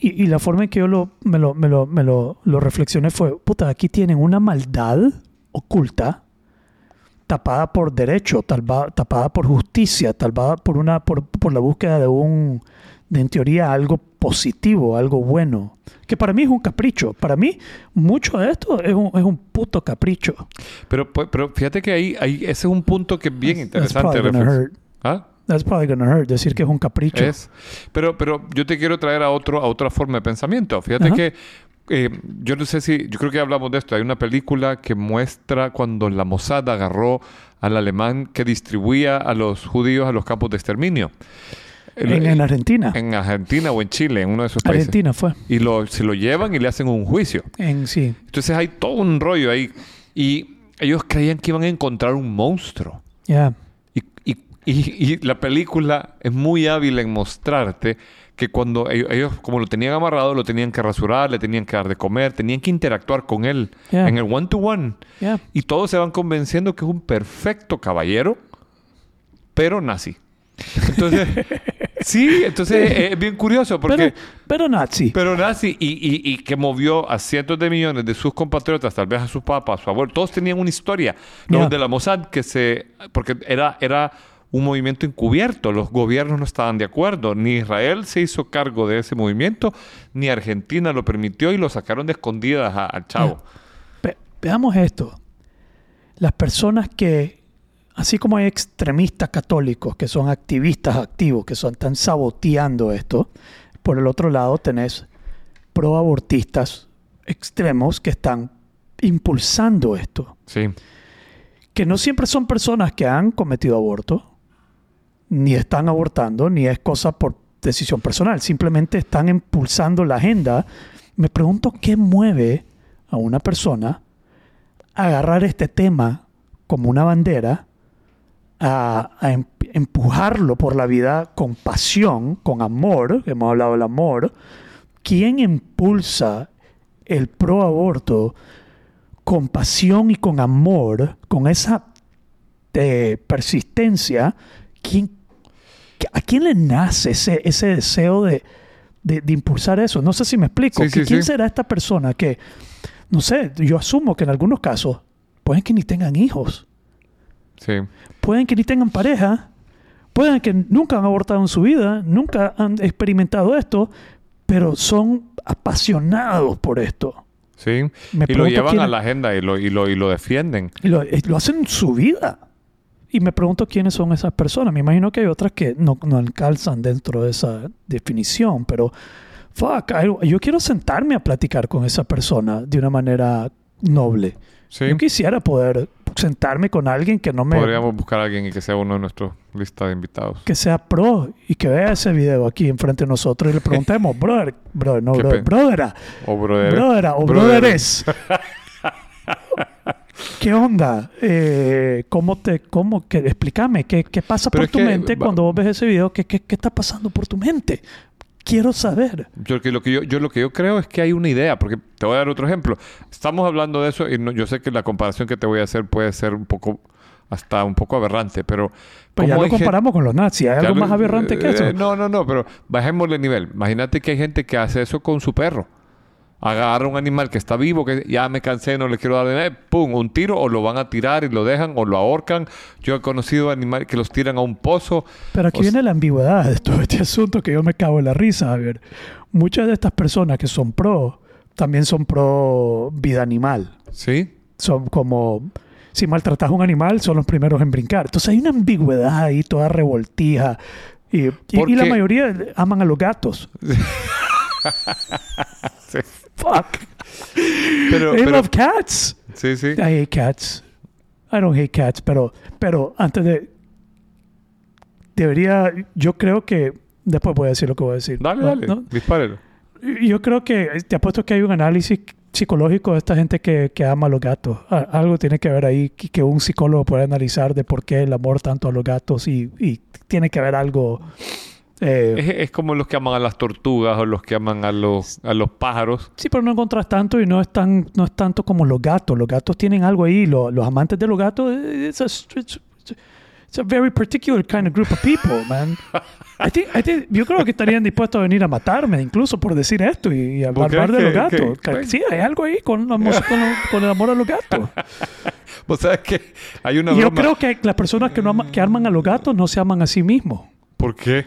[SPEAKER 1] Y, y la forma en que yo lo, me, lo, me, lo, me lo, lo reflexioné fue, puta, aquí tienen una maldad oculta, tapada por derecho, talba- tapada por justicia, tapada por, una, por, por la búsqueda de un, de en teoría algo positivo, algo bueno, que para mí es un capricho. Para mí, mucho de esto es un, es un puto capricho.
[SPEAKER 2] Pero, pues, pero fíjate que ahí, ahí ese es un punto que es bien interesante. ¿Ah?
[SPEAKER 1] That's probably gonna hurt, decir que es un capricho.
[SPEAKER 2] Es. Pero, pero yo te quiero traer a otro, a otra forma de pensamiento. Fíjate
[SPEAKER 1] Ajá.
[SPEAKER 2] que eh, yo no sé si, yo creo que hablamos de esto. Hay una película que muestra cuando la Mossad agarró al alemán que distribuía a los judíos a los campos de exterminio.
[SPEAKER 1] En, en Argentina.
[SPEAKER 2] en Argentina o en Chile, en uno de esos países.
[SPEAKER 1] Argentina fue.
[SPEAKER 2] Y lo, se lo llevan y le hacen un juicio.
[SPEAKER 1] En sí.
[SPEAKER 2] Entonces hay todo un rollo ahí. Y ellos creían que iban a encontrar un monstruo.
[SPEAKER 1] Ya.
[SPEAKER 2] Y, y- la película es muy hábil en mostrarte que cuando ellos, ellos, como lo tenían amarrado, lo tenían que rasurar, le tenían que dar de comer, tenían que interactuar con él
[SPEAKER 1] Yeah.
[SPEAKER 2] en el one-to-one. Y todos se van convenciendo que es un perfecto caballero, pero nazi. Entonces, sí, entonces es bien curioso porque...
[SPEAKER 1] Pero, pero nazi.
[SPEAKER 2] Pero nazi y, y- y que movió a cientos de millones de sus compatriotas, tal vez a su papá, a su abuelo, todos tenían una historia. Los de la Mossad que se... Porque era, era un movimiento encubierto. Los gobiernos no estaban de acuerdo. Ni Israel se hizo cargo de ese movimiento, ni Argentina lo permitió y lo sacaron de escondidas a- al chavo.
[SPEAKER 1] Ve- veamos esto. Las personas que, así como hay extremistas católicos que son activistas activos, que son, están saboteando esto, por el otro lado tenés proabortistas extremos que están impulsando esto.
[SPEAKER 2] Sí.
[SPEAKER 1] Que no siempre son personas que han cometido aborto, ni están abortando, ni es cosa por decisión personal. Simplemente están impulsando la agenda. Me pregunto qué mueve a una persona a agarrar este tema como una bandera, a, em- empujarlo por la vida con pasión, con amor, hemos hablado del amor. ¿Quién impulsa el pro aborto con pasión y con amor, con esa eh, persistencia? ¿quién, ¿A quién le nace ese, ese deseo de, de- de impulsar eso? No sé si me explico.
[SPEAKER 2] Sí, sí,
[SPEAKER 1] ¿Qui- ¿Quién
[SPEAKER 2] sí.
[SPEAKER 1] será esta persona que, no sé, yo asumo que en algunos casos pueden que ni tengan hijos,
[SPEAKER 2] Sí.
[SPEAKER 1] pueden que ni tengan pareja, pueden que nunca han abortado en su vida, nunca han experimentado esto, pero son apasionados por esto.
[SPEAKER 2] Sí.
[SPEAKER 1] Me
[SPEAKER 2] y lo llevan
[SPEAKER 1] quién-
[SPEAKER 2] a la agenda y lo, y lo, y lo defienden.
[SPEAKER 1] Y lo, lo hacen en su vida. Y me pregunto quiénes son esas personas. Me imagino que hay otras que no, no calzan dentro de esa definición, pero fuck, I- yo quiero sentarme a platicar con esa persona de una manera noble.
[SPEAKER 2] Sí.
[SPEAKER 1] Yo quisiera poder sentarme con alguien que no me
[SPEAKER 2] Podríamos buscar a alguien y que sea uno de nuestros lista de invitados.
[SPEAKER 1] que sea pro y que vea ese video aquí enfrente de nosotros y le preguntemos, brother, brother, no, brother, brothera,
[SPEAKER 2] O brother.
[SPEAKER 1] brothera o
[SPEAKER 2] Brotheres.
[SPEAKER 1] ¿Qué onda? Eh, ¿Cómo te, cómo, que, explícame, ¿qué, qué pasa
[SPEAKER 2] Pero
[SPEAKER 1] por tu
[SPEAKER 2] que
[SPEAKER 1] mente
[SPEAKER 2] va-
[SPEAKER 1] cuando vos ves ese video? ¿Qué, qué, qué está pasando por tu mente? Quiero saber.
[SPEAKER 2] Yo, que lo que yo, yo lo que yo creo es que hay una idea, porque te voy a dar otro ejemplo. Estamos hablando de eso y no- yo sé que la comparación que te voy a hacer puede ser un poco, hasta un poco aberrante, pero...
[SPEAKER 1] Pues ya
[SPEAKER 2] ¿cómo
[SPEAKER 1] lo comparamos con los nazis. ¿Hay algo
[SPEAKER 2] lo-
[SPEAKER 1] más aberrante que
[SPEAKER 2] eh,
[SPEAKER 1] eso?
[SPEAKER 2] No, no, no, pero bajémosle el nivel. Imagínate que hay gente que hace eso con su perro. Agarra un animal que está vivo, que ya me cansé, no le quiero dar de nada, pum, un tiro, o lo van a tirar y lo dejan, o lo ahorcan. Yo he conocido animales que los tiran a un pozo.
[SPEAKER 1] Pero aquí
[SPEAKER 2] O
[SPEAKER 1] viene la ambigüedad de todo este asunto que yo me cago en la risa. A ver, muchas de estas personas que son pro también son pro vida animal.
[SPEAKER 2] ¿Sí?
[SPEAKER 1] Son como, si maltratas a un animal, son los primeros en brincar. Entonces hay una ambigüedad ahí toda revoltija. Y, y-
[SPEAKER 2] ¿Por
[SPEAKER 1] y la mayoría aman a los gatos.
[SPEAKER 2] Sí.
[SPEAKER 1] Fuck.
[SPEAKER 2] Pero,
[SPEAKER 1] They
[SPEAKER 2] pero-
[SPEAKER 1] love cats.
[SPEAKER 2] sí, sí.
[SPEAKER 1] I hate cats. I don't hate cats, pero, pero antes de... Debería... Yo creo que... Después voy a decir lo que voy a decir.
[SPEAKER 2] Dale,
[SPEAKER 1] ¿no?
[SPEAKER 2] dale,
[SPEAKER 1] ¿no?
[SPEAKER 2] dispárelo.
[SPEAKER 1] Yo creo que... Te apuesto que hay un análisis psicológico de esta gente que, que ama a los gatos. Algo tiene que ver ahí que, que un psicólogo puede analizar de por qué el amor tanto a los gatos y, y tiene que haber algo... eh,
[SPEAKER 2] Es, es como los que aman a las tortugas o los que aman a los, a los pájaros.
[SPEAKER 1] Sí, pero no encontrás tanto y no es, tan, no es tanto como los gatos. Los gatos tienen algo ahí. Lo- los amantes de los gatos, eh, it's a, it's, it's a very particular kind of group of people, man. I think- I think- yo creo que estarían dispuestos a venir a matarme, incluso por decir esto y, y hablar de los
[SPEAKER 2] ¿Qué-
[SPEAKER 1] gatos. Que- Sí, hay algo ahí con, con, con el amor a los gatos.
[SPEAKER 2] Vos sabes que hay una
[SPEAKER 1] yo
[SPEAKER 2] broma.
[SPEAKER 1] creo que las personas que, no ama- que arman a los gatos no se aman a sí mismos.
[SPEAKER 2] ¿Por qué?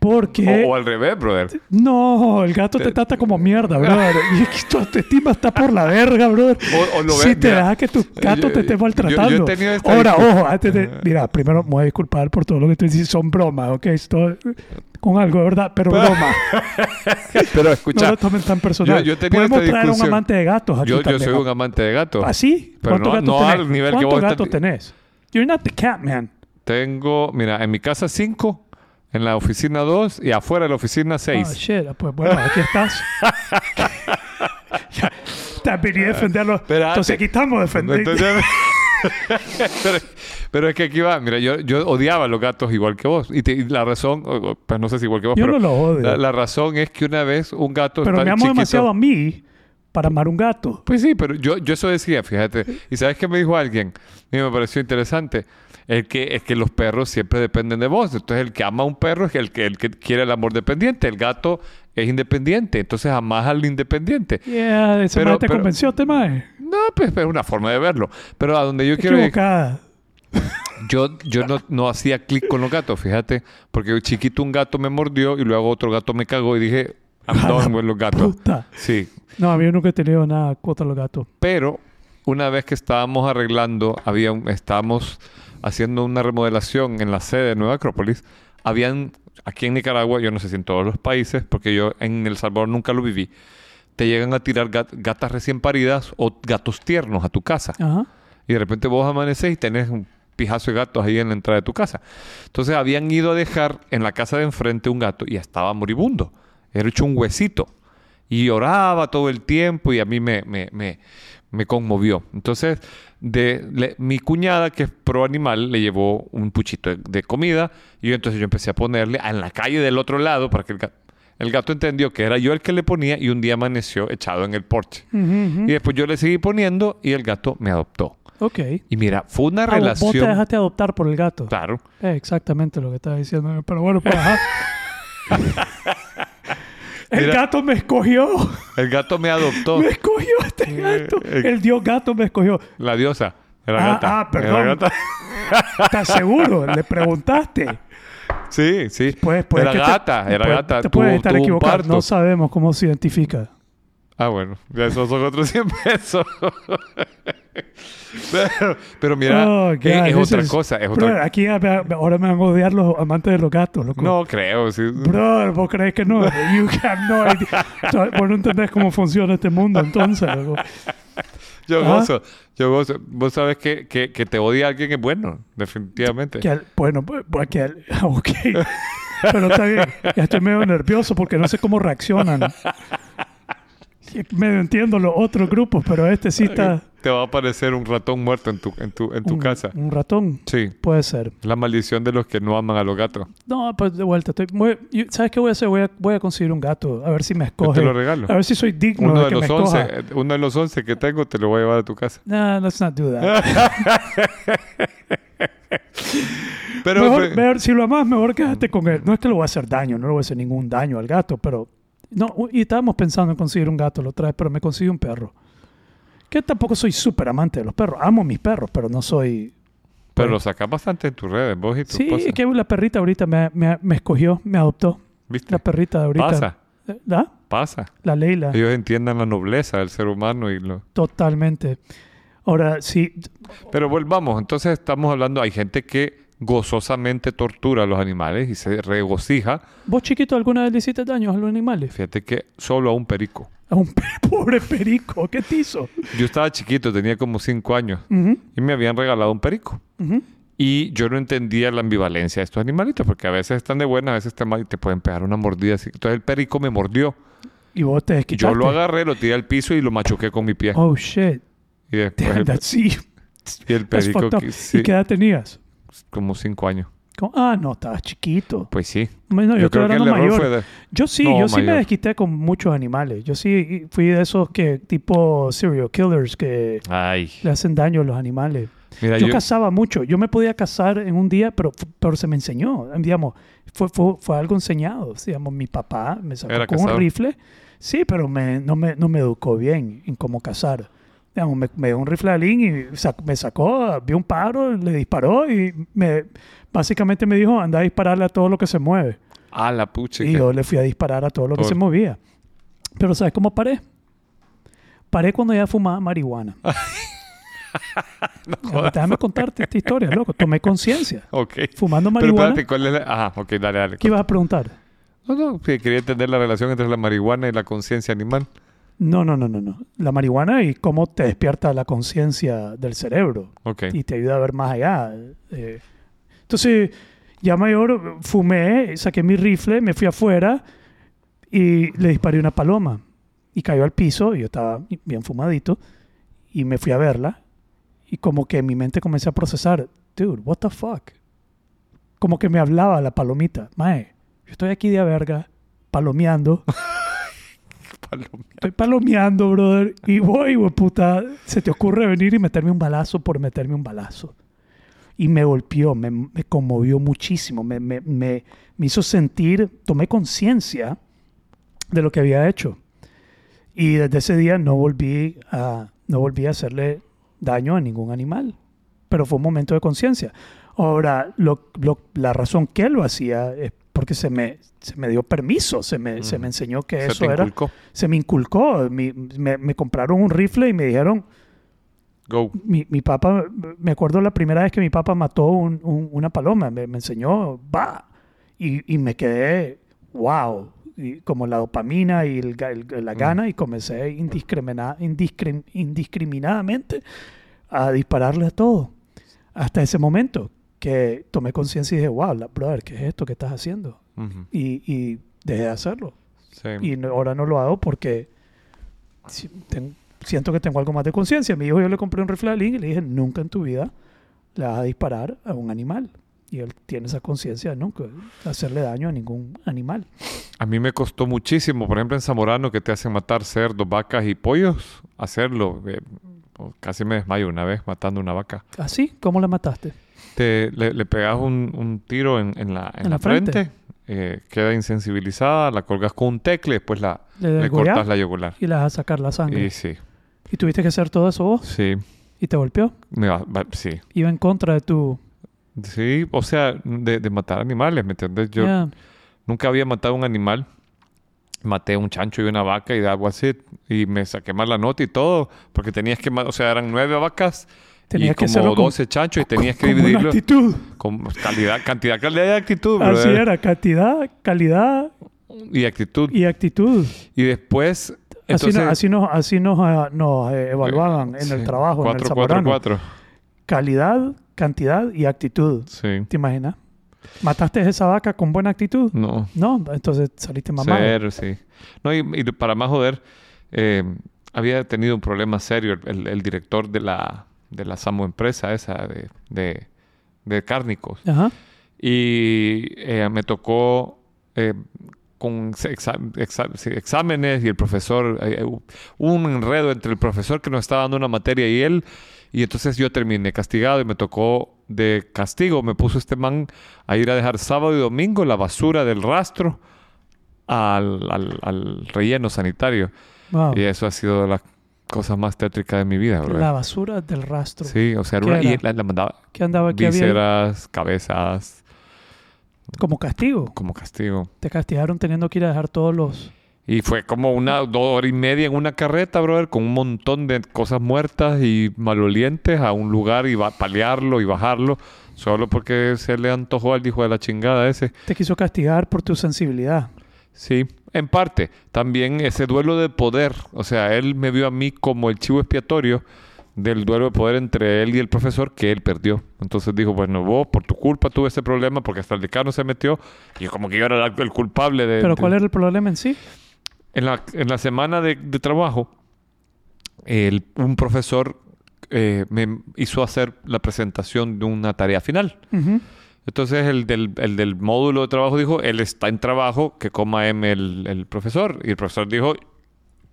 [SPEAKER 1] Porque...
[SPEAKER 2] O, o al revés, brother.
[SPEAKER 1] No, el gato te trata como mierda, brother. Y es que tu autoestima está por la verga, brother.
[SPEAKER 2] O- o lo
[SPEAKER 1] si
[SPEAKER 2] ve-
[SPEAKER 1] te
[SPEAKER 2] mira,
[SPEAKER 1] dejas que tu gato
[SPEAKER 2] yo-
[SPEAKER 1] te esté
[SPEAKER 2] yo-
[SPEAKER 1] maltratando.
[SPEAKER 2] yo he tenido esta
[SPEAKER 1] Ahora, ojo, antes de... Mira, primero me voy a disculpar por todo lo que estoy diciendo. Son bromas, ¿ok? Esto, con algo, ¿verdad? Pero broma.
[SPEAKER 2] Pero
[SPEAKER 1] no
[SPEAKER 2] escucha,
[SPEAKER 1] lo tomen tan personal.
[SPEAKER 2] yo
[SPEAKER 1] Podemos traer un amante de gatos aquí
[SPEAKER 2] yo, yo
[SPEAKER 1] también.
[SPEAKER 2] soy un amante de gatos.
[SPEAKER 1] ¿Ah, sí?
[SPEAKER 2] Pero
[SPEAKER 1] ¿Cuántos
[SPEAKER 2] no-
[SPEAKER 1] gatos
[SPEAKER 2] no
[SPEAKER 1] tenés?
[SPEAKER 2] al nivel que
[SPEAKER 1] ¿Cuántos
[SPEAKER 2] vos
[SPEAKER 1] gatos
[SPEAKER 2] estás-
[SPEAKER 1] tenés? You're not the cat, man.
[SPEAKER 2] Tengo, mira, en mi casa cinco, en la oficina dos y afuera de la oficina
[SPEAKER 1] Ah,
[SPEAKER 2] seis.
[SPEAKER 1] shit. Pues bueno, aquí estás. Te vení a defenderlo.
[SPEAKER 2] Espérate.
[SPEAKER 1] Entonces aquí estamos defendiendo.
[SPEAKER 2] Entonces- pero, pero es que aquí va, mira, yo, yo odiaba a los gatos igual que vos. Y, te- y la razón, pues no sé si igual que vos,
[SPEAKER 1] Yo
[SPEAKER 2] pero
[SPEAKER 1] no lo odio.
[SPEAKER 2] la, la razón es que una vez un gato
[SPEAKER 1] Pero me amo
[SPEAKER 2] chiquito-
[SPEAKER 1] demasiado a mí para amar un gato.
[SPEAKER 2] Pues sí, pero yo, yo eso decía, fíjate. ¿Y sabes qué me dijo alguien? A mí me pareció interesante. El que, es que los perros siempre dependen de vos. Entonces, el que ama a un perro es el que, el que quiere el amor dependiente. El gato es independiente. Entonces, amás al independiente.
[SPEAKER 1] Yeah, ese
[SPEAKER 2] Pero-
[SPEAKER 1] te
[SPEAKER 2] pero-
[SPEAKER 1] convenció, te mae.
[SPEAKER 2] No, pues es una forma de verlo. Pero a donde yo quiero...
[SPEAKER 1] Equivocada.
[SPEAKER 2] Yo, yo no, no hacía clic con los gatos, fíjate. Porque chiquito un gato me mordió y luego otro gato me cagó y dije, I'm done with los gatos.
[SPEAKER 1] Puta.
[SPEAKER 2] Sí.
[SPEAKER 1] No, a mí yo nunca he tenido nada contra los gatos.
[SPEAKER 2] Pero una vez que estábamos arreglando, había estábamos haciendo una remodelación en la sede de Nueva Acrópolis. Habían, aquí en Nicaragua, yo no sé si en todos los países, porque yo en El Salvador nunca lo viví, te llegan a tirar gat- gatas recién paridas o gatos tiernos a tu casa.
[SPEAKER 1] Ajá.
[SPEAKER 2] Y de repente vos amaneces y tenés un pijazo de gatos ahí en la entrada de tu casa. Entonces habían ido a dejar en la casa de enfrente un gato y estaba moribundo. Era hecho un huesito. Y lloraba todo el tiempo y a mí me, me, me, me conmovió. Entonces, de, le- mi cuñada, que es pro animal, le llevó un puchito de, de comida y entonces yo empecé a ponerle en la calle del otro lado para que el gato, el gato entendió que era yo el que le ponía y un día amaneció echado en el porche. Y después yo le seguí poniendo y el gato me adoptó.
[SPEAKER 1] Ok.
[SPEAKER 2] Y mira, fue una
[SPEAKER 1] Ah, vos- Vos te
[SPEAKER 2] relación.
[SPEAKER 1] dejaste adoptar por el gato.
[SPEAKER 2] Claro.
[SPEAKER 1] Es exactamente lo que estaba diciendo. Pero bueno, pues ajá. El
[SPEAKER 2] Mira.
[SPEAKER 1] gato me escogió.
[SPEAKER 2] El gato me adoptó.
[SPEAKER 1] Me escogió este gato.
[SPEAKER 2] eh.
[SPEAKER 1] El dios gato me escogió.
[SPEAKER 2] La diosa. Era
[SPEAKER 1] Ah,
[SPEAKER 2] gata.
[SPEAKER 1] ah, perdón.
[SPEAKER 2] Era gata.
[SPEAKER 1] ¿Estás seguro? Le preguntaste.
[SPEAKER 2] Sí, sí.
[SPEAKER 1] Pues, pues,
[SPEAKER 2] era
[SPEAKER 1] te-
[SPEAKER 2] gata, era gata.
[SPEAKER 1] Te puedes estar equivocado. No sabemos cómo se identifica.
[SPEAKER 2] Ah, bueno. Ya esos son otros 100 pesos. pero, pero mira,
[SPEAKER 1] Oh,
[SPEAKER 2] es,
[SPEAKER 1] God,
[SPEAKER 2] es
[SPEAKER 1] this
[SPEAKER 2] otra cosa. Es
[SPEAKER 1] Bro,
[SPEAKER 2] otra...
[SPEAKER 1] aquí ahora me van a odiar los amantes de los gatos, loco.
[SPEAKER 2] No creo. Sí.
[SPEAKER 1] Bro, ¿vos crees que no? You have no idea. Vos no entendés cómo funciona este mundo, entonces. loco.
[SPEAKER 2] Yo
[SPEAKER 1] Ah.
[SPEAKER 2] gozo. Yo gozo. Vos sabes que, que, que te odia alguien es bueno. Definitivamente.
[SPEAKER 1] Que al- bueno, pues, pues, que al- ok. Pero está bien. Ya estoy medio nervioso porque no sé cómo reaccionan. Medio entiendo los otros grupos, pero este sí está...
[SPEAKER 2] Te va a aparecer un ratón muerto en tu, en tu, en tu
[SPEAKER 1] un,
[SPEAKER 2] casa.
[SPEAKER 1] Un ratón.
[SPEAKER 2] Sí.
[SPEAKER 1] Puede ser.
[SPEAKER 2] La maldición de los que no aman a los gatos.
[SPEAKER 1] No, pues de vuelta. Estoy ¿Sabes qué voy a hacer? Voy a, voy a conseguir un gato. A ver si me
[SPEAKER 2] Yo
[SPEAKER 1] escoge.
[SPEAKER 2] te lo regalo.
[SPEAKER 1] A ver si soy digno
[SPEAKER 2] Uno
[SPEAKER 1] de
[SPEAKER 2] de,
[SPEAKER 1] que me
[SPEAKER 2] los
[SPEAKER 1] escoja.
[SPEAKER 2] 11, eh, uno de los 11 que tengo te lo voy a llevar a tu casa.
[SPEAKER 1] No, let's not do that.
[SPEAKER 2] Pero,
[SPEAKER 1] mejor,
[SPEAKER 2] pero-
[SPEAKER 1] mejor- si lo amas, mejor quédate con él. No es que le voy a hacer daño, no le voy a hacer ningún daño al gato, pero... No, y estábamos pensando en conseguir un gato la otra vez, pero me conseguí un perro. Que tampoco soy súper amante de los perros. Amo mis perros, pero no soy...
[SPEAKER 2] pero lo sacas bastante en tus redes, vos y tu
[SPEAKER 1] Sí,
[SPEAKER 2] esposa.
[SPEAKER 1] es que la perrita ahorita me, me- me escogió, me adoptó.
[SPEAKER 2] ¿Viste?
[SPEAKER 1] La perrita de ahorita.
[SPEAKER 2] Pasa,
[SPEAKER 1] Eh, ¿La?
[SPEAKER 2] pasa.
[SPEAKER 1] La Leila.
[SPEAKER 2] Ellos entiendan la nobleza del ser humano y lo...
[SPEAKER 1] Totalmente. Ahora, sí,
[SPEAKER 2] Pero volvamos, entonces estamos hablando, hay gente que gozosamente tortura a los animales y se regocija.
[SPEAKER 1] ¿vos chiquito alguna vez le hiciste daño a los animales?
[SPEAKER 2] Fíjate que solo a un perico.
[SPEAKER 1] A un pe- pobre perico, ¿qué te hizo?
[SPEAKER 2] Yo estaba chiquito, tenía como cinco años y me habían regalado un perico. Y yo no entendía la ambivalencia de estos animalitos, porque a veces están de buena, a veces están mal y te pueden pegar una mordida así. Entonces el perico me mordió.
[SPEAKER 1] Y vos te desquitaste.
[SPEAKER 2] yo lo agarré, lo tiré al piso y lo machuqué con mi pie.
[SPEAKER 1] Oh, shit.
[SPEAKER 2] Y después
[SPEAKER 1] Damn,
[SPEAKER 2] el,
[SPEAKER 1] that's, sí.
[SPEAKER 2] y el perico, que- sí,
[SPEAKER 1] ¿Y qué edad tenías?
[SPEAKER 2] Como cinco años.
[SPEAKER 1] Ah, no, estabas chiquito.
[SPEAKER 2] Pues sí.
[SPEAKER 1] Bueno, yo,
[SPEAKER 2] yo creo que el error
[SPEAKER 1] mayor.
[SPEAKER 2] fue de...
[SPEAKER 1] Yo sí,
[SPEAKER 2] No,
[SPEAKER 1] yo sí me desquité con muchos animales. Yo sí fui de esos que, tipo serial killers, que
[SPEAKER 2] Ay.
[SPEAKER 1] le hacen daño a los animales.
[SPEAKER 2] Mira,
[SPEAKER 1] yo,
[SPEAKER 2] yo...
[SPEAKER 1] cazaba mucho. Yo me podía cazar en un día, pero, pero se me enseñó. Digamos, fue, fue, fue algo enseñado. Digamos, mi papá me sacó con un rifle. Sí, pero me, no, me, no me educó bien en cómo cazar. Digamos, me, me dio un rifle de alín y sac- me sacó, vio un pájaro, le disparó y me, básicamente me dijo, anda a dispararle a todo lo que se mueve.
[SPEAKER 2] Ah, la pucha.
[SPEAKER 1] Y yo le fui a disparar a todo lo que se movía. Pero ¿sabes cómo paré? Paré cuando ya fumaba marihuana. Ya, Déjame contarte esta historia, loco. Tomé conciencia.
[SPEAKER 2] Ok.
[SPEAKER 1] Fumando
[SPEAKER 2] Pero
[SPEAKER 1] marihuana.
[SPEAKER 2] espérate, ¿cuál es la...? Ajá, ok, dale, dale.
[SPEAKER 1] ¿Qué ibas a preguntar?
[SPEAKER 2] No, no, quería entender la relación entre la marihuana y la conciencia animal.
[SPEAKER 1] No, no, no, no, no. La marihuana y cómo te despierta la conciencia del cerebro
[SPEAKER 2] Ok.
[SPEAKER 1] y te ayuda a ver más allá. Eh, entonces, ya mayor, fumé, saqué mi rifle, me fui afuera y le disparé una paloma. Y cayó al piso, y yo estaba bien fumadito, y me fui a verla. Y como que en mi mente comencé a procesar, dude, what the fuck? Como que me hablaba la palomita. Mae, yo estoy aquí de verga, palomeando. Estoy palomeando, brother. Y voy, güey, puta. Se te ocurre venir y meterme un balazo por meterme un balazo. Y me golpeó, me, me conmovió muchísimo. Me, me, me, me hizo sentir, tomé conciencia de lo que había hecho. Y desde ese día no volví a, no volví a hacerle daño a ningún animal. Pero fue un momento de conciencia. Ahora, lo- lo- la razón que lo hacía es porque se me, se me dio permiso, se me, se
[SPEAKER 2] Mm.
[SPEAKER 1] me enseñó que
[SPEAKER 2] Se
[SPEAKER 1] eso
[SPEAKER 2] te
[SPEAKER 1] era,
[SPEAKER 2] inculcó.
[SPEAKER 1] se me inculcó. Mi- me, me compraron un rifle y me dijeron,
[SPEAKER 2] Go.
[SPEAKER 1] mi, mi papá, me acuerdo la primera vez que mi papá mató un- un- una paloma, me, me enseñó, va, y, y me quedé, wow, y como la dopamina y el el- la
[SPEAKER 2] Mm.
[SPEAKER 1] gana, y comencé indiscrimina- indiscrim- indiscriminadamente a dispararle a todo. Hasta ese momento que tomé conciencia y dije, wow, la- brother, ¿qué es esto que estás haciendo?
[SPEAKER 2] Ujú.
[SPEAKER 1] Y, y dejé de hacerlo.
[SPEAKER 2] Sí.
[SPEAKER 1] Y no- ahora no lo hago porque si- ten- siento que tengo algo más de conciencia. A mi hijo yo le compré un rifle a Link y le dije, nunca en tu vida le vas a disparar a un animal. Y él tiene esa conciencia de nunca hacerle daño a ningún animal.
[SPEAKER 2] A mí me costó muchísimo, por ejemplo, en Zamorano, que te hacen matar cerdos, vacas y pollos, hacerlo. Eh, casi me desmayo una vez matando una vaca.
[SPEAKER 1] ¿Así? ¿Cómo la mataste?
[SPEAKER 2] Te, le, le pegas un, un tiro en, en la, en
[SPEAKER 1] ¿En
[SPEAKER 2] la
[SPEAKER 1] la frente?
[SPEAKER 2] frente, eh, queda insensibilizada, la colgas con un tecle, después la,
[SPEAKER 1] ¿Le,
[SPEAKER 2] cortas la yugular.
[SPEAKER 1] Y le vas a sacar la sangre.
[SPEAKER 2] Y
[SPEAKER 1] Y,
[SPEAKER 2] sí,
[SPEAKER 1] tuviste que hacer todo eso vos?
[SPEAKER 2] sí,
[SPEAKER 1] ¿Y te golpeó?
[SPEAKER 2] sí.
[SPEAKER 1] Iba en contra de tu...
[SPEAKER 2] Sí, o sea, de, de matar animales, ¿me entiendes? Yo
[SPEAKER 1] Yeah.
[SPEAKER 2] nunca había matado un animal. Maté un chancho y una vaca y was it. Y me saqué mal la nota y todo, porque tenías que, o sea, eran nueve vacas
[SPEAKER 1] Tenías
[SPEAKER 2] y
[SPEAKER 1] que
[SPEAKER 2] como
[SPEAKER 1] hacerlo con-
[SPEAKER 2] 12 chanchos y tenías que
[SPEAKER 1] con
[SPEAKER 2] dividirlo
[SPEAKER 1] actitud.
[SPEAKER 2] con calidad, cantidad, calidad y actitud,
[SPEAKER 1] Así
[SPEAKER 2] brother.
[SPEAKER 1] era, cantidad, calidad
[SPEAKER 2] Y actitud.
[SPEAKER 1] y actitud.
[SPEAKER 2] Y después,
[SPEAKER 1] Así,
[SPEAKER 2] entonces,
[SPEAKER 1] no- así nos, así nos, ah, nos, eh, evaluaban en
[SPEAKER 2] sí,
[SPEAKER 1] el trabajo, en el
[SPEAKER 2] cuatro, cuatro,
[SPEAKER 1] Zamorano.
[SPEAKER 2] cuatro.
[SPEAKER 1] Calidad, cantidad y actitud.
[SPEAKER 2] Sí.
[SPEAKER 1] ¿Te imaginas? ¿Mataste esa vaca con buena actitud?
[SPEAKER 2] No.
[SPEAKER 1] No, entonces saliste mamado.
[SPEAKER 2] Cero, sí. No, y, y para más joder, eh, había tenido un problema serio el, el- el director de la, de la Samo empresa esa de, de, de cárnicos.
[SPEAKER 1] Ajá.
[SPEAKER 2] Y eh, me tocó eh, con exa- exa- exámenes y el profesor, eh, un enredo entre el profesor que nos estaba dando una materia y él. Y entonces yo terminé castigado y me tocó de castigo. Me puso este man a ir a dejar sábado y domingo la basura del rastro al, al- al relleno sanitario.
[SPEAKER 1] Wow.
[SPEAKER 2] Y eso ha sido la cosa más tétrica de mi vida, bro.
[SPEAKER 1] La basura del rastro.
[SPEAKER 2] Sí, o sea, era
[SPEAKER 1] ¿Qué
[SPEAKER 2] una- y la, la mandaba
[SPEAKER 1] ¿Qué andaba aquí?
[SPEAKER 2] Vísceras, cabezas,
[SPEAKER 1] como castigo.
[SPEAKER 2] como castigo.
[SPEAKER 1] Te castigaron teniendo que ir a dejar todos los...
[SPEAKER 2] Y fue como una dos horas y media en una carreta, brother, con un montón de cosas muertas y malolientes a un lugar y va y bajarlo, solo porque se le antojó al hijo de la chingada ese.
[SPEAKER 1] Te quiso castigar por tu sensibilidad.
[SPEAKER 2] Sí, en parte. También ese duelo de poder. O sea, él me vio a mí como el chivo expiatorio del duelo de poder entre él y el profesor que él perdió. Entonces dijo, bueno, vos por tu culpa tuve ese problema porque hasta el decano se metió y como que yo era el culpable de...
[SPEAKER 1] ¿Pero
[SPEAKER 2] de-
[SPEAKER 1] cuál era el problema en sí?
[SPEAKER 2] En la, en la semana de, de trabajo, el- un profesor eh, me hizo hacer la presentación de una tarea final.
[SPEAKER 1] Ujú.
[SPEAKER 2] Entonces el del, el del módulo de trabajo dijo, él está en trabajo, que coma M el, el profesor. Y el profesor dijo,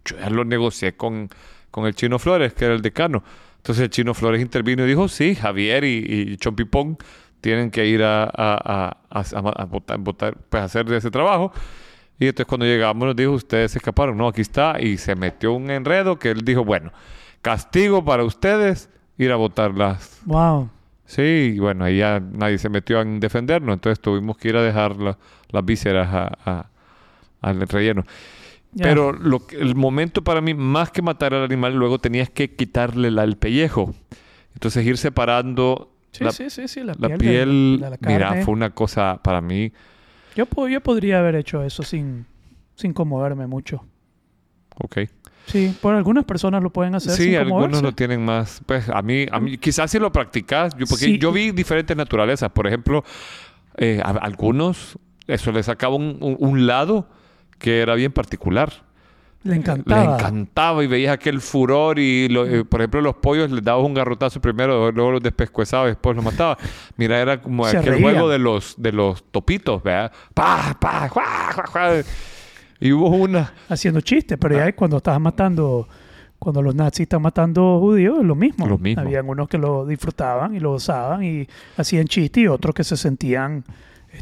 [SPEAKER 2] yo ya lo negocié con, con el Chino Flores, que era el decano. Entonces el Chino Flores intervino y dijo, sí, Javier y, y Chompipón tienen que ir a, a, a, votar, pues hacer ese trabajo. Y entonces cuando llegamos nos dijo, ustedes se escaparon. No, aquí está. Y se metió un enredo que él dijo, bueno, castigo para ustedes ir a votar las,
[SPEAKER 1] Wow.
[SPEAKER 2] Sí, y bueno, ahí ya nadie se metió en defendernos, entonces tuvimos que ir a dejar la- las vísceras a- a- al relleno. Pero lo que- el momento para mí, más que matar al animal, luego tenías que quitarle la- el pellejo. Entonces ir separando
[SPEAKER 1] Sí,
[SPEAKER 2] la,
[SPEAKER 1] sí, sí, sí. La,
[SPEAKER 2] la
[SPEAKER 1] piel. la
[SPEAKER 2] mira, fue una cosa para mí.
[SPEAKER 1] Yo, yo podría haber hecho eso sin, sin conmoverme mucho.
[SPEAKER 2] Ok.
[SPEAKER 1] Sí, por algunas personas lo pueden hacer
[SPEAKER 2] Sí,
[SPEAKER 1] sin
[SPEAKER 2] algunos lo tienen más. Pues a mí, a mí quizás si lo practicas, yo, porque
[SPEAKER 1] Sí.
[SPEAKER 2] yo vi diferentes naturalezas. Por ejemplo, eh, a, algunos, eso les sacaba un, un- un lado que era bien particular.
[SPEAKER 1] Le encantaba.
[SPEAKER 2] Le encantaba y veías aquel furor y, lo- eh, por ejemplo, los pollos les dabas un garrotazo primero, luego los despescuezabas y después los matabas. Mira, era como
[SPEAKER 1] Se
[SPEAKER 2] aquel juego de los, de los topitos, ¿verdad? ¡Pa, pa, juá, juá, juá! Y hubo una...
[SPEAKER 1] Haciendo chistes, pero
[SPEAKER 2] Ah.
[SPEAKER 1] ya cuando estabas matando, cuando los nazis están matando judíos, es lo mismo.
[SPEAKER 2] Lo mismo.
[SPEAKER 1] Habían unos que lo disfrutaban y lo gozaban y hacían chistes y otros que se sentían,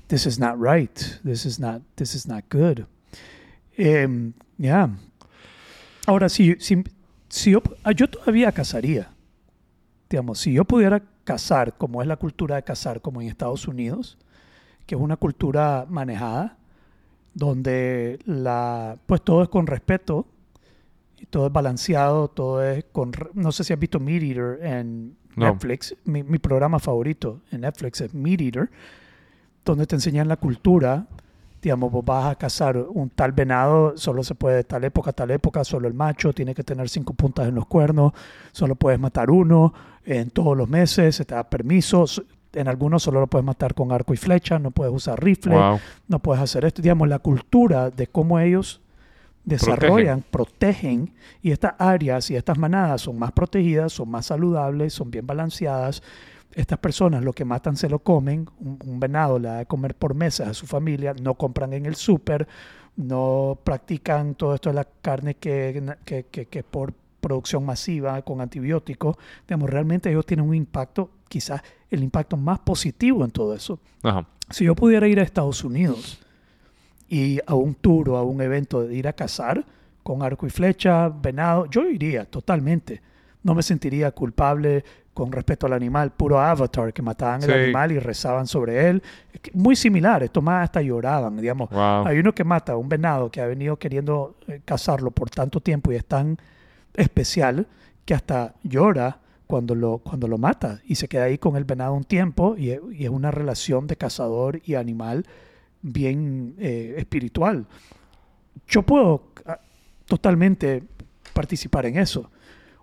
[SPEAKER 1] this is not right, this is not, this is not good. Em, ya. Ahora, si, si, si yo, ah, yo todavía cazaría. Digamos, si yo pudiera cazar, como es la cultura de cazar, como en Estados Unidos, que es una cultura manejada, donde la, pues todo es con respeto, y todo es balanceado, todo es con... No sé si has visto Meat Eater en
[SPEAKER 2] No.
[SPEAKER 1] Netflix. Mi, mi programa favorito en Netflix es Meat Eater, donde te enseñan la cultura. Digamos, vos vas a cazar un tal venado, solo se puede de tal época tal época, solo el macho tiene que tener cinco puntas en los cuernos, solo puedes matar uno en todos los meses, se te da permiso. En algunos solo lo puedes matar con arco y flecha, no puedes usar rifle
[SPEAKER 2] Wow.
[SPEAKER 1] no puedes hacer esto. Digamos, la cultura de cómo ellos desarrollan, protegen. y estas áreas y estas manadas son más protegidas, son más saludables, son bien balanceadas. Estas personas lo que matan se lo comen, un, un venado le da de comer por meses a su familia, no compran en el súper, no practican todo esto de la carne que, que, que, que por producción masiva con antibióticos. Digamos, realmente ellos tienen un impacto, quizás el impacto más positivo en todo eso.
[SPEAKER 2] Ajá.
[SPEAKER 1] Si yo pudiera ir a Estados Unidos y a un tour o a un evento de ir a cazar con arco y flecha, venado, yo iría totalmente. No me sentiría culpable con respecto al animal, puro avatar, que mataban el animal y rezaban sobre él. Muy similar, esto más hasta lloraban, digamos.
[SPEAKER 2] Wow.
[SPEAKER 1] Hay uno que mata a un venado que ha venido queriendo eh, cazarlo por tanto tiempo y es tan especial que hasta llora cuando lo, cuando lo mata y se queda ahí con el venado un tiempo y, es una relación de cazador y animal bien eh, espiritual. Yo puedo ah, totalmente participar en eso.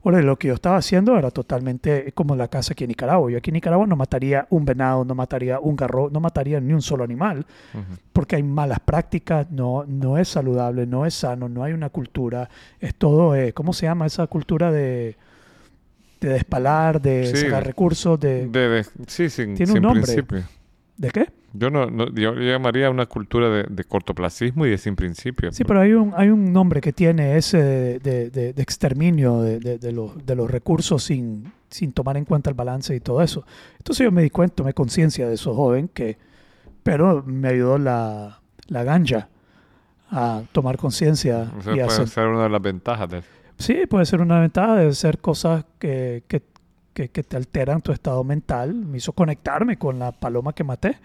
[SPEAKER 1] Ahora, lo que yo estaba haciendo era totalmente como la casa aquí en Nicaragua. Yo aquí en Nicaragua no mataría un venado, no mataría un garro, no mataría ni un solo animal porque hay malas prácticas, no, no es saludable, no es sano, no hay una cultura, es todo, eh, ¿cómo se llama esa cultura de, de despalar, de
[SPEAKER 2] Sí.
[SPEAKER 1] sacar recursos, de,
[SPEAKER 2] De- de- sí, sin,
[SPEAKER 1] Tiene un
[SPEAKER 2] sin
[SPEAKER 1] nombre.
[SPEAKER 2] principio.
[SPEAKER 1] ¿de qué?
[SPEAKER 2] Yo no, no- yo, yo llamaría una cultura de, de cortoplacismo y de sin principio.
[SPEAKER 1] Sí, pero hay un, hay un nombre que tiene ese de, de- de- exterminio de, de- de los, de los recursos sin, sin tomar en cuenta el balance y todo eso. Entonces yo me di cuenta, tomé conciencia de eso joven, que, pero me ayudó la, la ganja a tomar conciencia
[SPEAKER 2] Eso puede
[SPEAKER 1] hacer
[SPEAKER 2] ser una de las ventajas de
[SPEAKER 1] Sí, puede ser una ventaja de hacer cosas que, que, que- que te alteran tu estado mental. Me hizo conectarme con la paloma que maté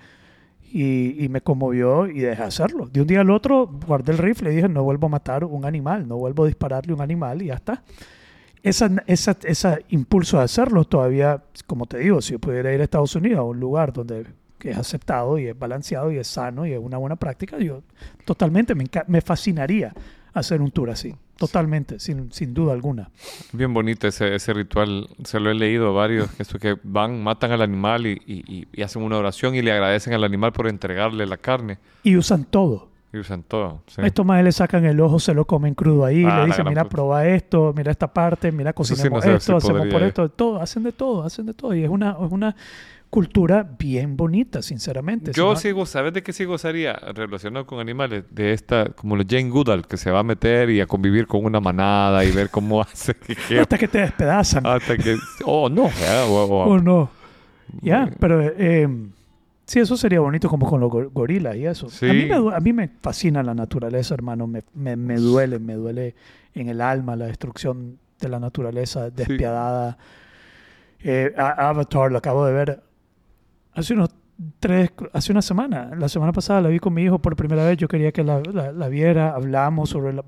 [SPEAKER 1] y, y me conmovió y dejé de hacerlo. De un día al otro guardé el rifle y dije, no vuelvo a matar un animal, no vuelvo a dispararle a un animal y ya está. Esa, esa, ese impulso de hacerlo todavía, como te digo, si yo pudiera ir a Estados Unidos, a un lugar donde que es aceptado y es balanceado y es sano y es una buena práctica, yo totalmente me, me fascinaría hacer un tour así. Totalmente, sin, sin duda alguna.
[SPEAKER 2] Bien bonito ese, ese ritual. Se lo he leído a varios. Eso que van, matan al animal y, y- y- hacen una oración y le agradecen al animal por entregarle la carne.
[SPEAKER 1] Y usan todo.
[SPEAKER 2] Y usan todo. sí.
[SPEAKER 1] Estos más le sacan el ojo, se lo comen crudo ahí,
[SPEAKER 2] Ah,
[SPEAKER 1] le dicen, mira,
[SPEAKER 2] puta.
[SPEAKER 1] prueba esto, mira esta parte, mira,
[SPEAKER 2] Eso sí,
[SPEAKER 1] cocinemos
[SPEAKER 2] no sé
[SPEAKER 1] esto,
[SPEAKER 2] si
[SPEAKER 1] hacemos por
[SPEAKER 2] podría.
[SPEAKER 1] esto, todo, hacen de todo, hacen de todo. Y es una, es una cultura bien bonita, sinceramente. Si
[SPEAKER 2] Yo
[SPEAKER 1] no-
[SPEAKER 2] sí, go- ¿sabes de qué sí gozaría relacionado con animales? De esta, como los Jane Goodall, que se va a meter y a convivir con una manada y ver cómo hace. que-
[SPEAKER 1] hasta que te despedazan.
[SPEAKER 2] hasta que. Oh, no. ya, o- o-
[SPEAKER 1] ¿O no? Ya, pero eh, sí, eso sería bonito como con los go- gorilas y eso.
[SPEAKER 2] Sí.
[SPEAKER 1] A, mí me, du- a mí me fascina la naturaleza, hermano. Me, me, me duele, me duele en el alma la destrucción de la naturaleza despiadada. Eh, Avatar lo acabo de ver hace unos tres, hace una semana. La semana pasada la vi con mi hijo por primera vez. Yo quería que la, la- la viera. Hablamos sobre la,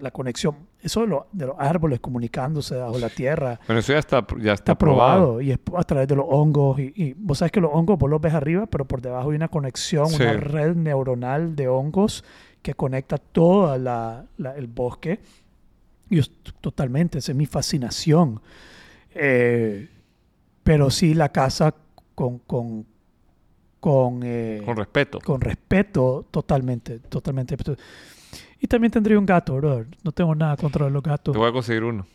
[SPEAKER 1] la conexión. Eso de, lo- de los árboles comunicándose bajo la tierra
[SPEAKER 2] Bueno, eso ya está, ya está,
[SPEAKER 1] está
[SPEAKER 2] probado.
[SPEAKER 1] probado y es a través de los hongos y, y vos sabes que los hongos vos los ves arriba pero por debajo hay una conexión
[SPEAKER 2] Sí.
[SPEAKER 1] una red neuronal de hongos que conecta todo el bosque y es totalmente esa es mi fascinación Eh, pero sí la casa con con con, eh,
[SPEAKER 2] Con respeto.
[SPEAKER 1] con respeto totalmente totalmente y también tendría un gato brother. no tengo nada contra los gatos
[SPEAKER 2] Te voy a conseguir uno.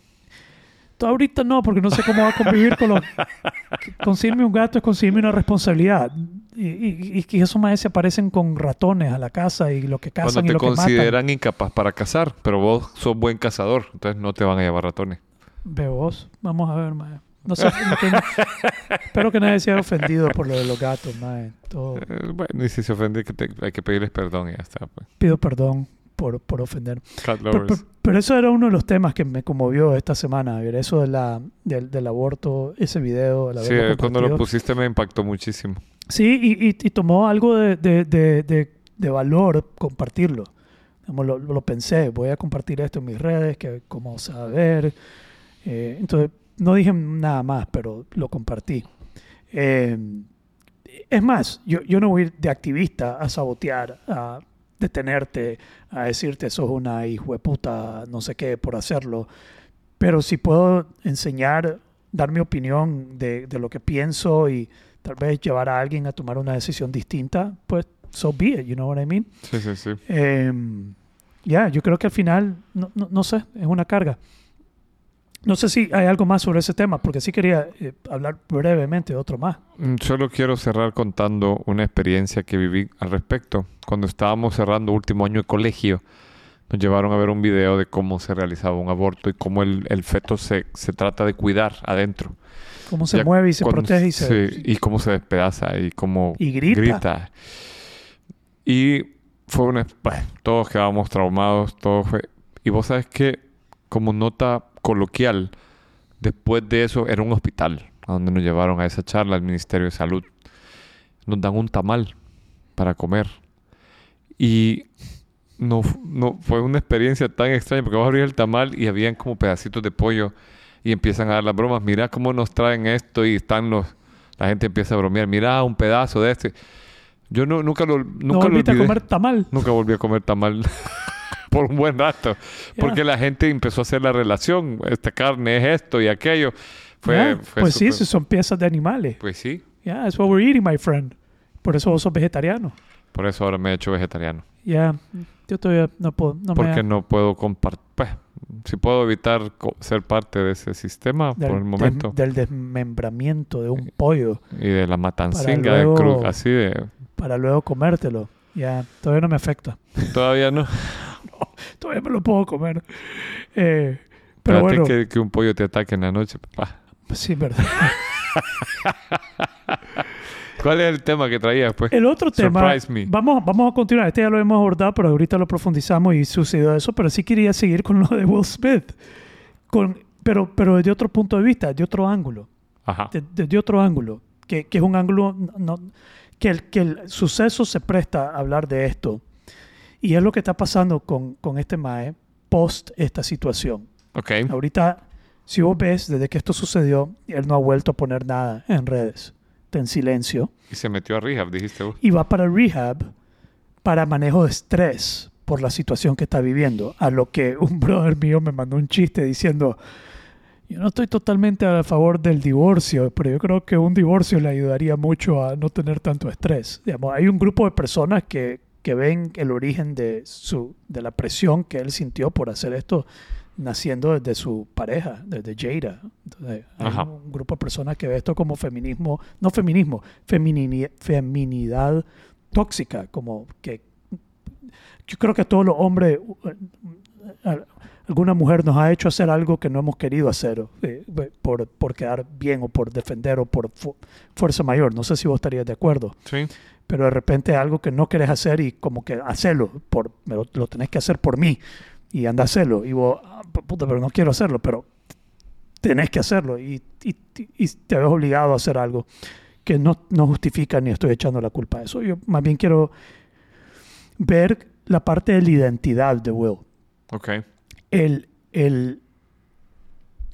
[SPEAKER 1] Ahorita no, porque no sé cómo va a convivir con los... Conseguirme un gato es conseguirme una responsabilidad. Y, y, y que esos más se aparecen con ratones a la casa y lo que
[SPEAKER 2] Cuando
[SPEAKER 1] cazan y
[SPEAKER 2] te
[SPEAKER 1] lo que matan.
[SPEAKER 2] consideran incapaz para cazar, pero vos sos buen cazador, entonces no te van a llevar ratones.
[SPEAKER 1] Veo vos. Vamos a ver, mae. No sé, no tengo- Espero que nadie se haya ofendido por lo de los gatos, mae. Todo-
[SPEAKER 2] Eh, bueno, y si se ofende, que te- hay que pedirles perdón y ya está. pues.
[SPEAKER 1] Pido perdón. por, por ofender. Pero, pero- pero eso era uno de los temas que me conmovió esta semana, Javier. Eso de la, del, del aborto, ese video. el
[SPEAKER 2] Sí, cuando lo pusiste me impactó muchísimo.
[SPEAKER 1] Sí, y, y- y tomó algo de, de- de- valor compartirlo. Digamos, Lo, lo pensé, voy a compartir esto en mis redes, que a ver. Eh, entonces, no dije nada más, pero lo compartí. Eh, es más, yo, yo no voy a ir de activista a sabotear, a detenerte, a decirte sos una hijo de puta, no sé qué, por hacerlo. Pero si puedo enseñar, dar mi opinión de, de lo que pienso y tal vez llevar a alguien a tomar una decisión distinta, pues so be it, you know what I mean?
[SPEAKER 2] Sí, sí, sí.
[SPEAKER 1] Eh, ya, yo creo que al final, no, no, no sé, es una carga. No sé si hay algo más sobre ese tema, porque sí quería eh, hablar brevemente de otro más.
[SPEAKER 2] Mm, Solo quiero cerrar contando una experiencia que viví al respecto. Cuando estábamos cerrando último año de colegio, nos llevaron a ver un video de cómo se realizaba un aborto y cómo el, el feto se, se trata de cuidar adentro.
[SPEAKER 1] Cómo se
[SPEAKER 2] Ya
[SPEAKER 1] mueve y se protege y se...
[SPEAKER 2] sí, y cómo se despedaza y cómo
[SPEAKER 1] Y grita.
[SPEAKER 2] Y fue una... Bueno, todos quedábamos traumados, todo fue... Y vos sabes que, como nota coloquial, después de eso era un hospital a donde nos llevaron a esa charla al Ministerio de Salud. Nos dan un tamal para comer. Y no, no fue una experiencia tan extraña porque vos abrís el tamal y habían como pedacitos de pollo y empiezan a dar las bromas. Mira cómo nos traen esto y están los... La gente empieza a bromear. Mira un pedazo de este. Yo no, nunca lo, nunca
[SPEAKER 1] no
[SPEAKER 2] lo
[SPEAKER 1] volviste a comer tamal.
[SPEAKER 2] Nunca volví a comer tamal por un buen rato. Porque la gente empezó a hacer la relación. Esta carne es esto y aquello. Fue,
[SPEAKER 1] Ya,
[SPEAKER 2] fue
[SPEAKER 1] pues sí,
[SPEAKER 2] súper-
[SPEAKER 1] si son piezas de animales.
[SPEAKER 2] Pues sí.
[SPEAKER 1] Yeah, that's what we're eating, my friend. Por eso vos sos vegetariano.
[SPEAKER 2] Por eso ahora me he hecho vegetariano.
[SPEAKER 1] Ya, yo todavía no puedo. No me
[SPEAKER 2] porque
[SPEAKER 1] da-
[SPEAKER 2] no puedo compartir. Pues, si puedo evitar ser parte de ese sistema
[SPEAKER 1] del,
[SPEAKER 2] por el momento.
[SPEAKER 1] des- del desmembramiento de un pollo
[SPEAKER 2] y de la matancinga de
[SPEAKER 1] luego-
[SPEAKER 2] cruz. Así de.
[SPEAKER 1] para luego comértelo. Ya, todavía no me afecta.
[SPEAKER 2] Todavía no.
[SPEAKER 1] Todavía me lo puedo comer. Eh, pero
[SPEAKER 2] Espérate
[SPEAKER 1] bueno,
[SPEAKER 2] que, que un pollo te ataque en la noche. papá.
[SPEAKER 1] sí, verdad.
[SPEAKER 2] ¿Cuál es el tema que traías, pues?
[SPEAKER 1] El otro tema,
[SPEAKER 2] Surprise me.
[SPEAKER 1] vamos, vamos a continuar. Este ya lo hemos abordado, pero ahorita lo profundizamos y sucedió eso. Pero sí quería seguir con lo de Will Smith. Con, pero, pero desde otro punto de vista, de otro ángulo.
[SPEAKER 2] Ajá.
[SPEAKER 1] de- desde otro ángulo, que, que es un ángulo no- no- que, el, que el suceso se presta a hablar de esto. Y es lo que está pasando con, con este Mae post esta situación.
[SPEAKER 2] Ok.
[SPEAKER 1] Ahorita, si vos ves, desde que esto sucedió, él no ha vuelto a poner nada en redes. Está en silencio.
[SPEAKER 2] Y se metió a rehab, dijiste vos.
[SPEAKER 1] Y va para rehab para manejo de estrés por la situación que está viviendo. A lo que un brother mío me mandó un chiste diciendo, yo no estoy totalmente a favor del divorcio, pero yo creo que un divorcio le ayudaría mucho a no tener tanto estrés. Digamos, hay un grupo de personas que, que ven el origen de, su, de la presión que él sintió por hacer esto naciendo desde su pareja, desde Jada. Entonces, hay
[SPEAKER 2] Ajá.
[SPEAKER 1] un grupo de personas que ve esto como feminismo, no feminismo, feminini- feminidad tóxica, como que yo creo que todos los hombres, alguna mujer nos ha hecho hacer algo que no hemos querido hacer eh, por, por quedar bien o por defender o por fu- fuerza mayor. No sé si vos estarías de acuerdo,
[SPEAKER 2] Sí.
[SPEAKER 1] pero de repente algo que no querés hacer y como que hacerlo, por, lo, lo tenés que hacer por mí y anda a hacerlo. Y vos, "Ah, puta, pero no quiero hacerlo, pero tenés que hacerlo y, y- y te ves obligado a hacer algo que no, no justifica ni estoy echando la culpa a eso. Yo más bien quiero ver la parte de la identidad de Will.
[SPEAKER 2] Ok.
[SPEAKER 1] El, el,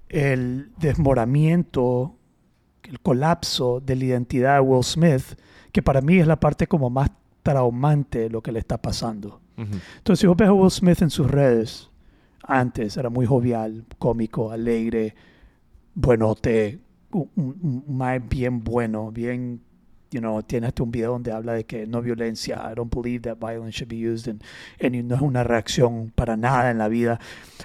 [SPEAKER 1] el desmoramiento, el colapso de la identidad de Will Smith, que para mí es la parte como más traumante de lo que le está pasando.
[SPEAKER 2] Ujú.
[SPEAKER 1] Entonces, si vos ves a Will Smith en sus redes, antes era muy jovial, cómico, alegre, buenote, un, un, un bien bueno, bien, you know, tiene hasta un video donde habla de que no violencia, I don't believe that violence should be used, and, and no es una reacción para nada en la vida.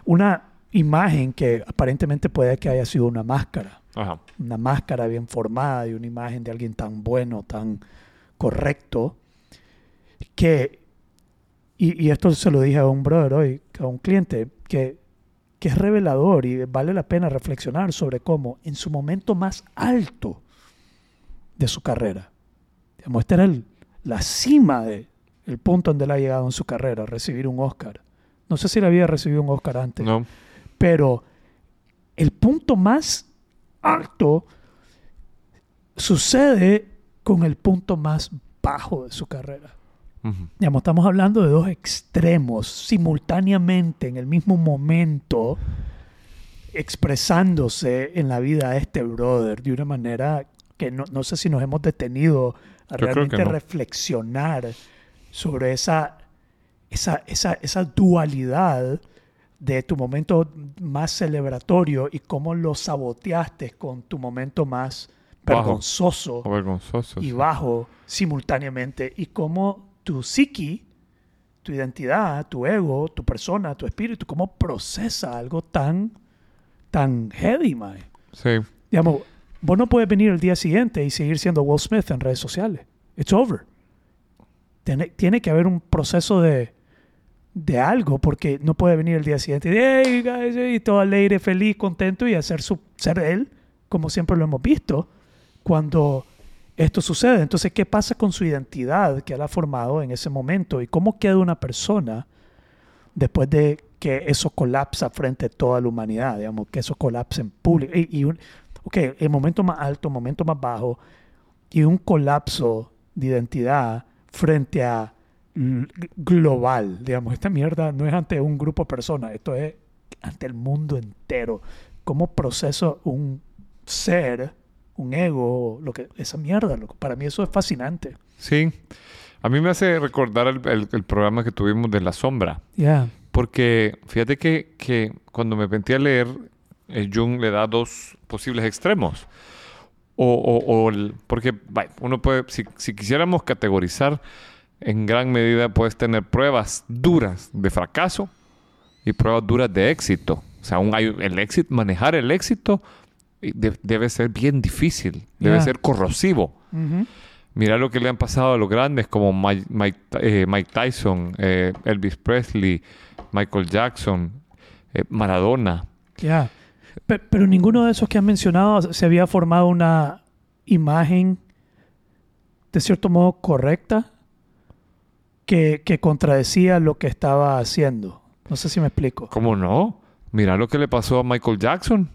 [SPEAKER 1] Una imagen que aparentemente puede que haya sido una máscara
[SPEAKER 2] Ajá.
[SPEAKER 1] una máscara bien formada y una imagen de alguien tan bueno, tan correcto, que, y, y esto se lo dije a un brother hoy, a un cliente, que, que es revelador y vale la pena reflexionar sobre cómo en su momento más alto de su carrera, digamos, esta era el- la cima de el punto donde él ha llegado en su carrera, recibir un Oscar, No sé si él había recibido un Oscar antes.
[SPEAKER 2] No.
[SPEAKER 1] Pero el punto más alto sucede con el punto más bajo de su carrera. Digamos, estamos hablando de dos extremos simultáneamente en el mismo momento expresándose en la vida de este brother de una manera que no, no sé si nos hemos detenido a realmente
[SPEAKER 2] no.
[SPEAKER 1] reflexionar sobre esa, esa, esa, esa dualidad de tu momento más celebratorio y cómo lo saboteaste con tu momento más
[SPEAKER 2] Bajo.
[SPEAKER 1] vergonzoso y
[SPEAKER 2] sí.
[SPEAKER 1] bajo simultáneamente y cómo tu psiqui, tu identidad, tu ego, tu persona, tu espíritu, cómo procesa algo tan, tan heavy, mae.
[SPEAKER 2] Sí.
[SPEAKER 1] Digamos, vos no puedes venir el día siguiente y seguir siendo Will Smith en redes sociales. It's over. Tiene, tiene que haber un proceso de, de algo porque no puede venir el día siguiente y, hey, guys", y todo alegre, feliz, contento y hacer su, ser él como siempre lo hemos visto cuando esto sucede. Entonces, ¿qué pasa con su identidad que él ha formado en ese momento y cómo queda una persona después de que eso colapsa frente a toda la humanidad, digamos, que eso colapse en público? Y un, ok, el momento más alto, el momento más bajo y un colapso de identidad frente a global, digamos, esta mierda no es ante un grupo de personas, esto es ante el mundo entero. ¿Cómo proceso un ser, un ego, lo que esa mierda? Para mí eso es fascinante.
[SPEAKER 2] Sí. A mí me hace recordar el, el- el programa que tuvimos de La Sombra.
[SPEAKER 1] Ya.
[SPEAKER 2] Porque fíjate que, que cuando me metí a leer, eh, Jung le da dos posibles extremos. O, o- o el- porque vaya, uno puede, si, si quisiéramos categorizar, en gran medida puedes tener pruebas duras de fracaso y pruebas duras de éxito. O sea, un, el éxito, manejar el éxito de- debe ser bien difícil, debe ser corrosivo.
[SPEAKER 1] Ujú.
[SPEAKER 2] Mira lo que le han pasado a los grandes como Mike, Mike, eh, Mike Tyson, eh, Elvis Presley, Michael Jackson, eh, Maradona.
[SPEAKER 1] Ya. Pe- Pero, ninguno de esos que han mencionado se había formado una imagen de cierto modo correcta que, que contradecía lo que estaba haciendo. No sé si me explico.
[SPEAKER 2] ¿Cómo no? Mira lo que le pasó a Michael Jackson,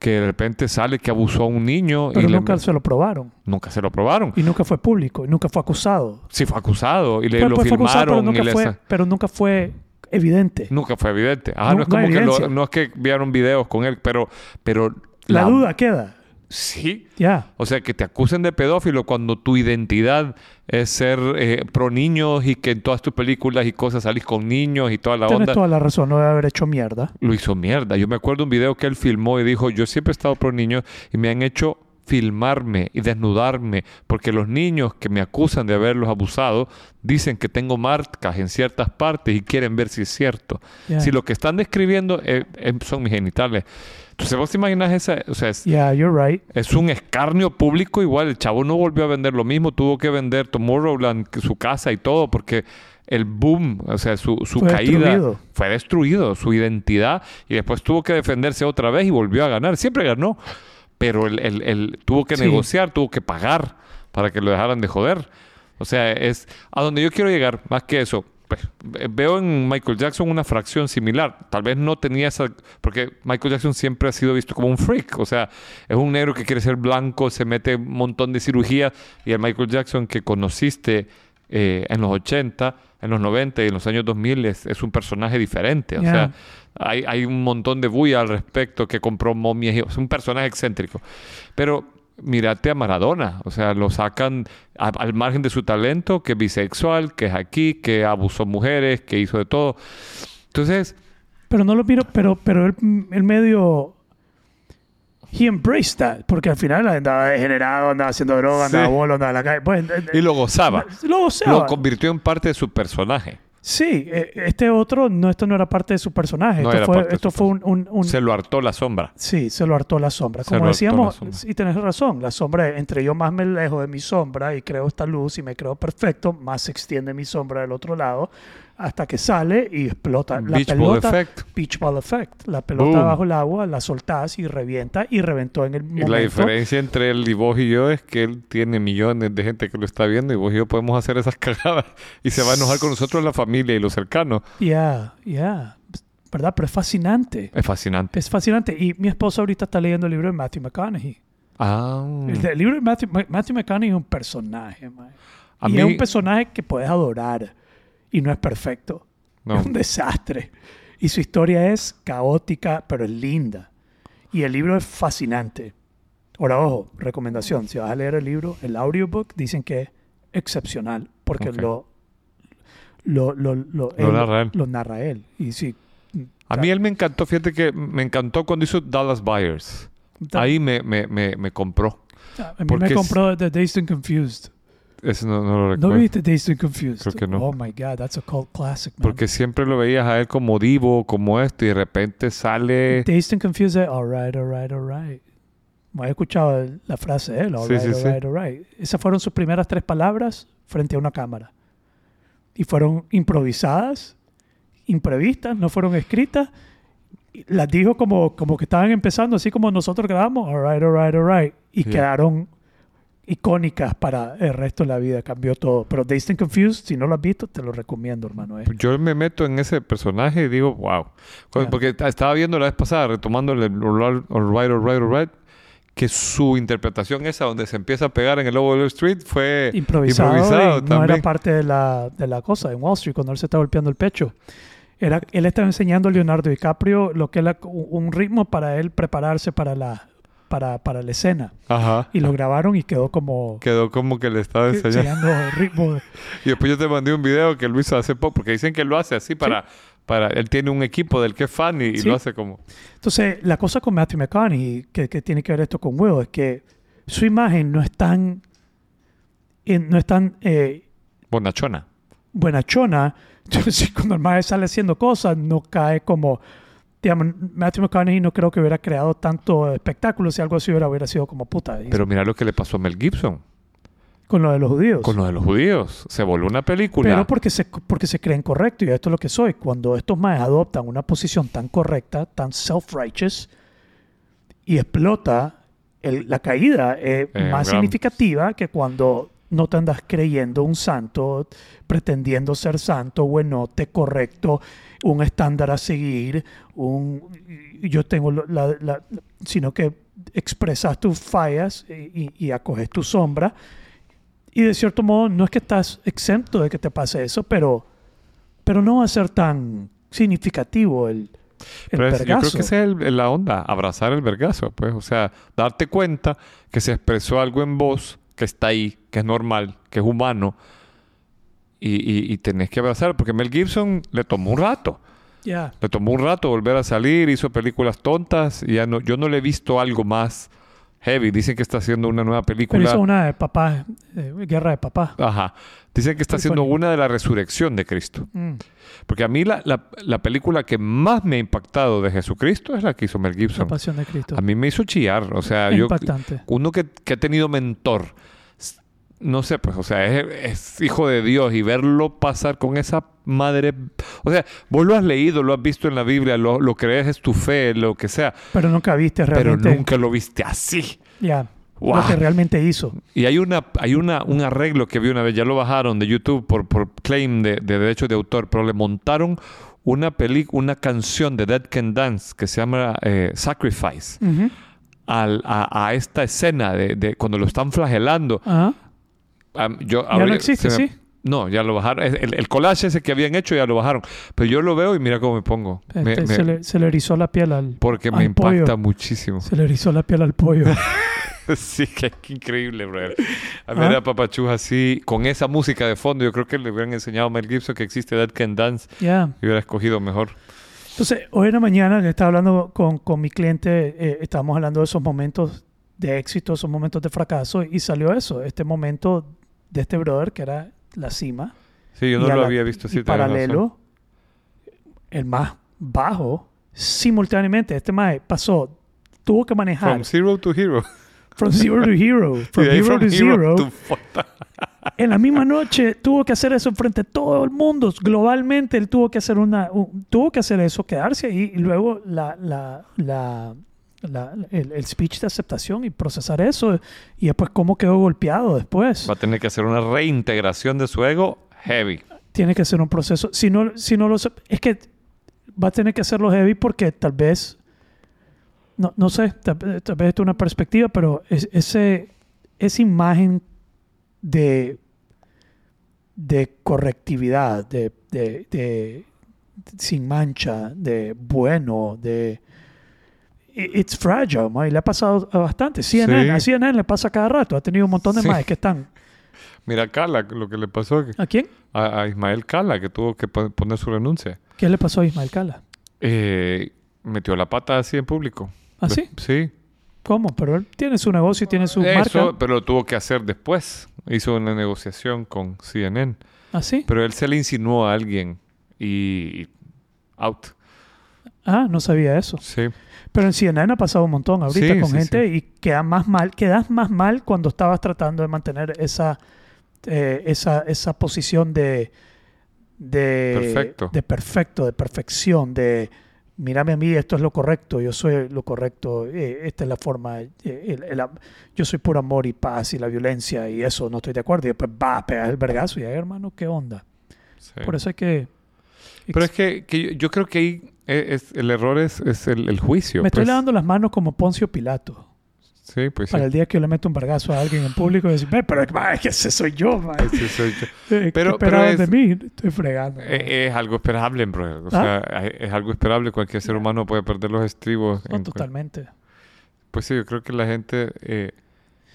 [SPEAKER 2] que de repente sale que abusó a un niño
[SPEAKER 1] Pero
[SPEAKER 2] y le-
[SPEAKER 1] nunca se lo probaron.
[SPEAKER 2] nunca se lo probaron.
[SPEAKER 1] Y nunca fue público. Y nunca fue acusado.
[SPEAKER 2] Sí fue acusado y le lo
[SPEAKER 1] pues fue acusado, pero
[SPEAKER 2] y
[SPEAKER 1] nunca, fue, pero nunca fue evidente.
[SPEAKER 2] nunca fue evidente. Ah,
[SPEAKER 1] No-
[SPEAKER 2] no, es como que lo- no es que vieron videos con él, pero pero
[SPEAKER 1] La duda queda.
[SPEAKER 2] Sí,
[SPEAKER 1] Ya.
[SPEAKER 2] O sea, que te acusen de pedófilo cuando tu identidad es ser eh, pro niños y que en todas tus películas y cosas salís con niños y toda la
[SPEAKER 1] Tienes
[SPEAKER 2] onda.
[SPEAKER 1] toda la razón. No debe haber hecho mierda.
[SPEAKER 2] Lo hizo mierda. Yo me acuerdo un video que él filmó y dijo, yo siempre he estado pro niños y me han hecho filmarme y desnudarme porque los niños que me acusan de haberlos abusado dicen que tengo marcas en ciertas partes y quieren ver si es cierto. Si lo que están describiendo eh, eh, son mis genitales. Entonces vos te imaginas esa, o sea, es,
[SPEAKER 1] Yeah, you're right.
[SPEAKER 2] es un escarnio público igual. El chavo no volvió a vender lo mismo. Tuvo que vender Tomorrowland, su casa y todo, porque el boom, o sea, su, su
[SPEAKER 1] Fue
[SPEAKER 2] caída
[SPEAKER 1] destruido.
[SPEAKER 2] fue destruido, su identidad. Y después tuvo que defenderse otra vez y volvió a ganar. Siempre ganó. Pero él, él- él tuvo que
[SPEAKER 1] Sí.
[SPEAKER 2] negociar, tuvo que pagar para que lo dejaran de joder. O sea, es a donde yo quiero llegar, más que eso. Pues, ve- veo en Michael Jackson una fracción similar. Tal vez no tenía esa... Porque Michael Jackson siempre ha sido visto como un freak. O sea, es un negro que quiere ser blanco, se mete un montón de cirugías. Y el Michael Jackson que conociste eh, en los 80, en los 90 y en los años 2000 es, es un personaje diferente. O sea, hay, hay un montón de bulla al respecto que compró momias. Es un personaje excéntrico. Pero mírate a Maradona. O sea, lo sacan a- al margen de su talento, que es bisexual, que es aquí, que abusó mujeres, que hizo de todo. Entonces,
[SPEAKER 1] Pero no lo miro, pero, pero él, él medio. He embraced that. Porque al final andaba degenerado, andaba haciendo droga, andaba bolo, andaba en la calle. Pues,
[SPEAKER 2] y lo gozaba.
[SPEAKER 1] lo gozaba.
[SPEAKER 2] Lo convirtió en parte de su personaje.
[SPEAKER 1] Sí, eh, este otro, no, esto no era parte de su personaje.
[SPEAKER 2] No
[SPEAKER 1] esto
[SPEAKER 2] era
[SPEAKER 1] fue,
[SPEAKER 2] parte de
[SPEAKER 1] esto
[SPEAKER 2] su
[SPEAKER 1] fue un, un- un-
[SPEAKER 2] Se lo hartó la sombra.
[SPEAKER 1] Sí, se lo hartó la sombra.
[SPEAKER 2] Se
[SPEAKER 1] Como decíamos,
[SPEAKER 2] sombra.
[SPEAKER 1] y tenés razón, la sombra, entre yo más me alejo de mi sombra y creo esta luz y me creo perfecto, más se extiende mi sombra del otro lado. Hasta que sale y explota. La
[SPEAKER 2] Beach Ball
[SPEAKER 1] pelota,
[SPEAKER 2] Effect.
[SPEAKER 1] Beach Ball Effect. La pelota
[SPEAKER 2] Boom.
[SPEAKER 1] bajo el agua, la soltás y revienta y reventó en el
[SPEAKER 2] Y
[SPEAKER 1] momento.
[SPEAKER 2] la diferencia entre él y vos y yo es que él tiene millones de gente que lo está viendo y vos y yo podemos hacer esas cagadas y se va a enojar con nosotros la familia y los cercanos.
[SPEAKER 1] Ya, ya. ¿Verdad? Pero es fascinante.
[SPEAKER 2] Es fascinante.
[SPEAKER 1] Es fascinante. Y mi esposa ahorita está leyendo el libro de Matthew McConaughey.
[SPEAKER 2] Ah.
[SPEAKER 1] El, el libro de Matthew, Ma- Matthew McConaughey es un personaje, man.
[SPEAKER 2] A
[SPEAKER 1] y
[SPEAKER 2] mí-
[SPEAKER 1] es un personaje que puedes adorar. Y no es perfecto.
[SPEAKER 2] No.
[SPEAKER 1] Es un desastre. Y su historia es caótica, pero es linda. Y el libro es fascinante. Ahora, ojo, recomendación. Si vas a leer el libro, el audiobook, dicen que es excepcional. Porque lo, lo, lo, lo,
[SPEAKER 2] narra él.
[SPEAKER 1] lo narra él. Y sí.
[SPEAKER 2] A mí él me encantó, fíjate que me encantó cuando hizo Dallas Buyers. Ahí me, me, me, me compró.
[SPEAKER 1] A mí
[SPEAKER 2] porque
[SPEAKER 1] me compró The Dazed and Confused.
[SPEAKER 2] Ese no, no lo
[SPEAKER 1] ¿No
[SPEAKER 2] recuerdo.
[SPEAKER 1] viste Dazed and Confused?
[SPEAKER 2] Creo que no.
[SPEAKER 1] Oh my God, that's a cult classic, man.
[SPEAKER 2] Porque siempre lo veías a él como divo, como esto, y de repente sale...
[SPEAKER 1] Dazed and Confused es all right, all right, all right. Me he escuchado la frase de él, all
[SPEAKER 2] Sí,
[SPEAKER 1] right,
[SPEAKER 2] sí,
[SPEAKER 1] all
[SPEAKER 2] sí.
[SPEAKER 1] right, all right. Esas fueron sus primeras tres palabras frente a una cámara. Y fueron improvisadas, imprevistas, no fueron escritas. Las dijo como, como que estaban empezando, así como nosotros grabamos, all right, all right, all right. Y
[SPEAKER 2] Sí.
[SPEAKER 1] quedaron icónicas para el resto de la vida, cambió todo. Pero Dazed and Confused, si no lo has visto, te lo recomiendo, hermano. eh.
[SPEAKER 2] Yo me meto en ese personaje y digo, wow. Porque ta- estaba viendo la vez pasada, retomando el All Right, All Right, All Right, que su interpretación esa donde se empieza a pegar en el lobo de Wall Street fue
[SPEAKER 1] improvisado,
[SPEAKER 2] improvisado
[SPEAKER 1] y no
[SPEAKER 2] también.
[SPEAKER 1] era parte de la, de la cosa en Wall Street cuando él se está golpeando el pecho. Era, él estaba enseñando a Leonardo DiCaprio lo que era un ritmo para él prepararse para la, para, para la escena.
[SPEAKER 2] Ajá.
[SPEAKER 1] Y lo grabaron y quedó como
[SPEAKER 2] Quedó como que le estaba enseñando.
[SPEAKER 1] ritmo.
[SPEAKER 2] Y después yo te mandé un video que lo hizo hace poco, porque dicen que lo hace así para... para él tiene un equipo del que es fan y, y
[SPEAKER 1] Sí.
[SPEAKER 2] lo hace como...
[SPEAKER 1] Entonces, la cosa con Matthew McConaughey, que, que tiene que ver esto con Will, es que su imagen no es tan, eh, no es tan eh,
[SPEAKER 2] Bonachona.
[SPEAKER 1] buenachona. Entonces, cuando el maestro sale haciendo cosas, no cae como. Digamos, Matthew McConaughey no creo que hubiera creado tanto espectáculo si algo así hubiera, hubiera sido como puta.
[SPEAKER 2] Pero mira lo que le pasó a Mel Gibson
[SPEAKER 1] con lo de los judíos.
[SPEAKER 2] con lo de los judíos. Se voló una película.
[SPEAKER 1] Pero porque se, porque se creen correctos, y esto es lo que soy. Cuando estos más adoptan una posición tan correcta, tan self-righteous, y explota, el- la caída es
[SPEAKER 2] Eh,
[SPEAKER 1] más
[SPEAKER 2] gran-
[SPEAKER 1] significativa que cuando no te andas creyendo un santo, pretendiendo ser santo, buenote, correcto, un estándar a seguir, un yo tengo lo- la, la- sino que expresas tus fallas y, y- y acoges tu sombra. Y de cierto modo, no es que estás exento de que te pase eso, pero, pero no va a ser tan significativo el, el
[SPEAKER 2] Pero es- yo creo que esa es el- la onda, abrazar el vergazo, pues, o sea, darte cuenta que se expresó algo en vos, que está ahí, que es normal, que es humano, y, y, y tenés que abrazar, porque Mel Gibson le tomó un rato, le tomó un rato volver a salir, hizo películas tontas, y ya no, yo no le he visto algo más heavy, dicen que está haciendo una nueva
[SPEAKER 1] Pero
[SPEAKER 2] película.
[SPEAKER 1] hizo una de papá, eh, guerra de papá.
[SPEAKER 2] Ajá. Dicen que está haciendo una de la resurrección de Cristo.
[SPEAKER 1] Mm.
[SPEAKER 2] Porque a mí la, la- la película que más me ha impactado de Jesucristo es la que hizo Mel
[SPEAKER 1] La
[SPEAKER 2] Gibson.
[SPEAKER 1] pasión de Cristo.
[SPEAKER 2] A mí me hizo chillar. O sea, yo,
[SPEAKER 1] Impactante.
[SPEAKER 2] uno que, que ha tenido mentor, no sé, pues, o sea, es, es hijo de Dios y verlo pasar con esa madre. O sea, vos lo has leído, lo has visto en la Biblia, lo, lo crees, es tu fe, lo que sea,
[SPEAKER 1] Pero nunca viste
[SPEAKER 2] pero
[SPEAKER 1] realmente.
[SPEAKER 2] nunca lo viste así.
[SPEAKER 1] Ya.
[SPEAKER 2] Wow.
[SPEAKER 1] Lo que realmente hizo.
[SPEAKER 2] Y hay una hay una, un arreglo que vi una vez, ya lo bajaron de YouTube por, por claim de, de derechos de autor, pero le montaron una peli, una canción de Dead Can Dance que se llama eh, Sacrifice al- a, a esta escena de, de cuando lo están flagelando.
[SPEAKER 1] Ajá.
[SPEAKER 2] Am, yo,
[SPEAKER 1] Ya
[SPEAKER 2] ahora-
[SPEAKER 1] no existe,
[SPEAKER 2] me-
[SPEAKER 1] ¿sí?
[SPEAKER 2] No, ya lo bajaron. El, el collage ese que habían hecho ya lo bajaron. Pero yo lo veo y mira cómo me pongo.
[SPEAKER 1] Este,
[SPEAKER 2] me-
[SPEAKER 1] se, le, se le erizó la piel al.
[SPEAKER 2] porque
[SPEAKER 1] al
[SPEAKER 2] me impacta
[SPEAKER 1] pollo.
[SPEAKER 2] muchísimo.
[SPEAKER 1] Se le erizó la piel al pollo.
[SPEAKER 2] sí, qué, qué increíble, brother. A
[SPEAKER 1] Ah.
[SPEAKER 2] ver a Papachú así, con esa música de fondo, yo creo que le hubieran enseñado a Mel Gibson que existe Dead Can Dance
[SPEAKER 1] Ya.
[SPEAKER 2] y hubiera escogido mejor.
[SPEAKER 1] Entonces, hoy en la mañana que estaba hablando con, con mi cliente, eh, estábamos hablando de esos momentos de éxito, esos momentos de fracaso, y salió eso, este momento de este brother que era la cima.
[SPEAKER 2] Sí, yo no lo
[SPEAKER 1] la-
[SPEAKER 2] había visto así.
[SPEAKER 1] paralelo, el más bajo, simultáneamente. Este más pasó, tuvo que manejar
[SPEAKER 2] From Zero to Hero.
[SPEAKER 1] from zero to hero, from hero
[SPEAKER 2] from
[SPEAKER 1] to zero,
[SPEAKER 2] to
[SPEAKER 1] en la misma noche tuvo que hacer eso frente a todo el mundo. Globalmente, él tuvo que hacer una, un- tuvo que hacer eso, quedarse ahí y luego la, la, la, la- el, el speech de aceptación y procesar eso. Y después cómo quedó golpeado después.
[SPEAKER 2] Va a tener que hacer una reintegración de su ego heavy.
[SPEAKER 1] Tiene que ser un proceso. Si no, si no lo es que va a tener que hacerlo heavy porque tal vez, no, no sé, tal, tal vez esto es una perspectiva, pero es- ese, esa imagen de, de correctividad, de, de- de- sin mancha, de bueno, de... It's fragile, ma, y le ha pasado a bastante. CNN,
[SPEAKER 2] Sí.
[SPEAKER 1] a CNN le pasa cada rato. Ha tenido un montón de
[SPEAKER 2] Sí.
[SPEAKER 1] más que están...
[SPEAKER 2] Mira Cala, lo que le pasó
[SPEAKER 1] ¿A quién?
[SPEAKER 2] a, a Ismael Cala, que tuvo que pon- poner su renuncia.
[SPEAKER 1] ¿Qué le pasó a Ismael Cala?
[SPEAKER 2] Eh, metió la pata así en público.
[SPEAKER 1] ¿Ah, sí?
[SPEAKER 2] Sí.
[SPEAKER 1] ¿Cómo? Pero él tiene su negocio y tiene su
[SPEAKER 2] Eso,
[SPEAKER 1] marca.
[SPEAKER 2] pero lo tuvo que hacer después. Hizo una negociación con CNN.
[SPEAKER 1] ¿Ah, sí?
[SPEAKER 2] Pero él se le insinuó a alguien y... out.
[SPEAKER 1] Ah, no sabía eso.
[SPEAKER 2] Sí.
[SPEAKER 1] Pero en CNN ha pasado un montón ahorita
[SPEAKER 2] Sí,
[SPEAKER 1] con
[SPEAKER 2] sí,
[SPEAKER 1] gente y queda más mal, quedas más mal cuando estabas tratando de mantener esa, eh, esa, esa posición de, de
[SPEAKER 2] Perfecto.
[SPEAKER 1] de perfecto, de perfección, de mírame a mí, esto es lo correcto, yo soy lo correcto, eh, esta es la forma, eh, el- el am- yo soy puro amor y paz y la violencia y eso no estoy de acuerdo. Y después va, pegas el vergazo y ahí, hermano, ¿qué onda?
[SPEAKER 2] sí.
[SPEAKER 1] Por eso hay que...
[SPEAKER 2] Pero es que, que yo, yo creo que ahí es, es- el error es, es el, el juicio.
[SPEAKER 1] Me estoy
[SPEAKER 2] pues.
[SPEAKER 1] lavando las manos como Poncio Pilato.
[SPEAKER 2] Sí, pues sí.
[SPEAKER 1] Para el día que yo le meto un vergazo a alguien en público y decir, "Ve, pero ma, es que ese soy yo, ma.
[SPEAKER 2] Ese soy yo.
[SPEAKER 1] Eh, ¿Qué
[SPEAKER 2] pero es-
[SPEAKER 1] de mí? Estoy fregando.
[SPEAKER 2] Eh, Es, algo esperable, bro. O
[SPEAKER 1] ¿Ah?
[SPEAKER 2] sea, es algo esperable. Cualquier ser humano puede perder los estribos.
[SPEAKER 1] No,
[SPEAKER 2] en
[SPEAKER 1] totalmente.
[SPEAKER 2] Pues sí, yo creo que la gente... eh,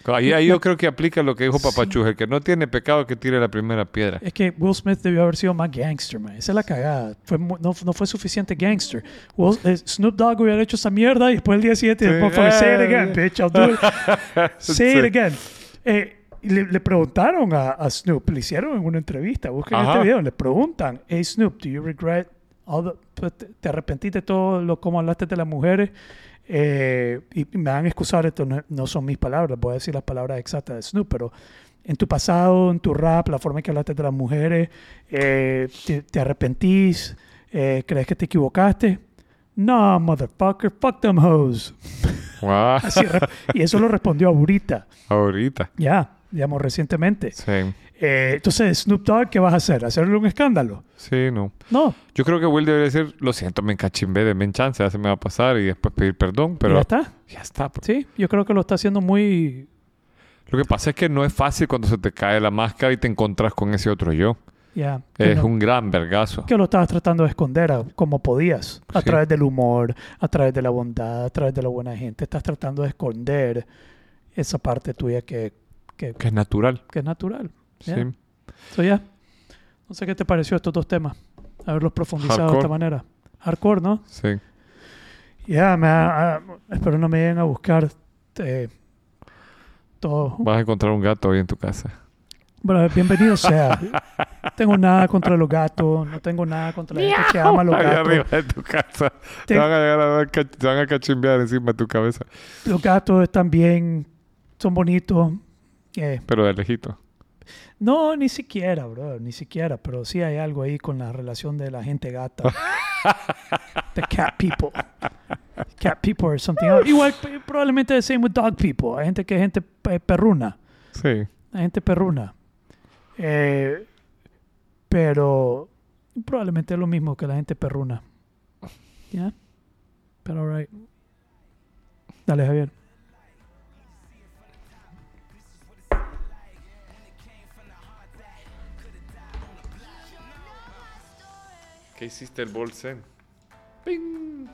[SPEAKER 2] ahí, ahí yo creo que aplica lo que dijo
[SPEAKER 1] Sí.
[SPEAKER 2] Papachú. El que no tiene pecado que tire la primera piedra.
[SPEAKER 1] Es que Will Smith debió haber sido más gangster, man. Esa es la cagada. Fue no, no fue suficiente gangster. Will- eh, Snoop Dogg hubiera hecho esa mierda y después el día siguiente
[SPEAKER 2] Sí.
[SPEAKER 1] después fue, say it again, bitch, I'll do it. say it
[SPEAKER 2] Sí.
[SPEAKER 1] again. Eh, le, le preguntaron a, a Snoop, le hicieron en una entrevista, busquen
[SPEAKER 2] Ajá.
[SPEAKER 1] este video, le preguntan, hey Snoop, do you regret all the- pues, te, te arrepentiste de todo lo como hablaste de las mujeres? Eh, y me van a excusar, esto no, no son mis palabras, voy a decir las palabras exactas de Snoop, pero en tu pasado, en tu rap, la forma en que hablaste de las mujeres, eh, te, te arrepentís, Eh, crees que te equivocaste. No, motherfucker, fuck them hoes.
[SPEAKER 2] Guau.
[SPEAKER 1] Así y eso lo respondió a Burita,
[SPEAKER 2] Ahorita.
[SPEAKER 1] ya, digamos, recientemente.
[SPEAKER 2] Sí.
[SPEAKER 1] Eh, entonces, Snoop Dogg, ¿qué vas a hacer? ¿Hacerle un escándalo?
[SPEAKER 2] Sí, no.
[SPEAKER 1] No,
[SPEAKER 2] Yo creo que Will debería decir, lo siento, me encachimbé, denme en chance, ya se me va a pasar y después pedir perdón, pero
[SPEAKER 1] ya está.
[SPEAKER 2] ya está. pues.
[SPEAKER 1] Sí, yo creo que lo está haciendo muy...
[SPEAKER 2] Lo que pasa es que no es fácil cuando se te cae la máscara y te encontras con ese otro yo.
[SPEAKER 1] Ya. que
[SPEAKER 2] Es
[SPEAKER 1] no-
[SPEAKER 2] un gran vergazo.
[SPEAKER 1] que lo estabas tratando de esconder a- como podías, a
[SPEAKER 2] Sí.
[SPEAKER 1] través del humor, a través de la bondad, a través de la buena gente. Estás tratando de esconder esa parte tuya que, que,
[SPEAKER 2] Que es natural.
[SPEAKER 1] que es natural.
[SPEAKER 2] Sí.
[SPEAKER 1] So, ya. No sé qué te pareció estos dos temas, haberlos profundizado de
[SPEAKER 2] Hardcore.
[SPEAKER 1] esta manera. Hardcore, ¿no?
[SPEAKER 2] Sí.
[SPEAKER 1] Ya, ha- espero no me lleguen a buscar eh, todo.
[SPEAKER 2] Vas a encontrar un gato hoy en tu casa.
[SPEAKER 1] Bueno, bienvenido sea. Tengo nada contra los gatos, no tengo nada contra la gente que ama a los gatos.
[SPEAKER 2] arriba de tu casa. Te,
[SPEAKER 1] Te-
[SPEAKER 2] van a llegar a te van a cachimbear encima de tu cabeza.
[SPEAKER 1] Los gatos están bien, son bonitos. Eh,
[SPEAKER 2] Pero de lejito.
[SPEAKER 1] no, ni siquiera, bro, ni siquiera, pero sí hay algo ahí con la relación de la gente gata. The cat people. Cat people or something else. Igual, probablemente the same with dog people. Hay gente que es gente pe- perruna.
[SPEAKER 2] Sí.
[SPEAKER 1] Hay gente perruna. Eh, pero probablemente es lo mismo que la gente perruna. ¿Ya? Pero alright. Dale, Javier.
[SPEAKER 2] ¿Qué hiciste el bolsen? ¡Ping!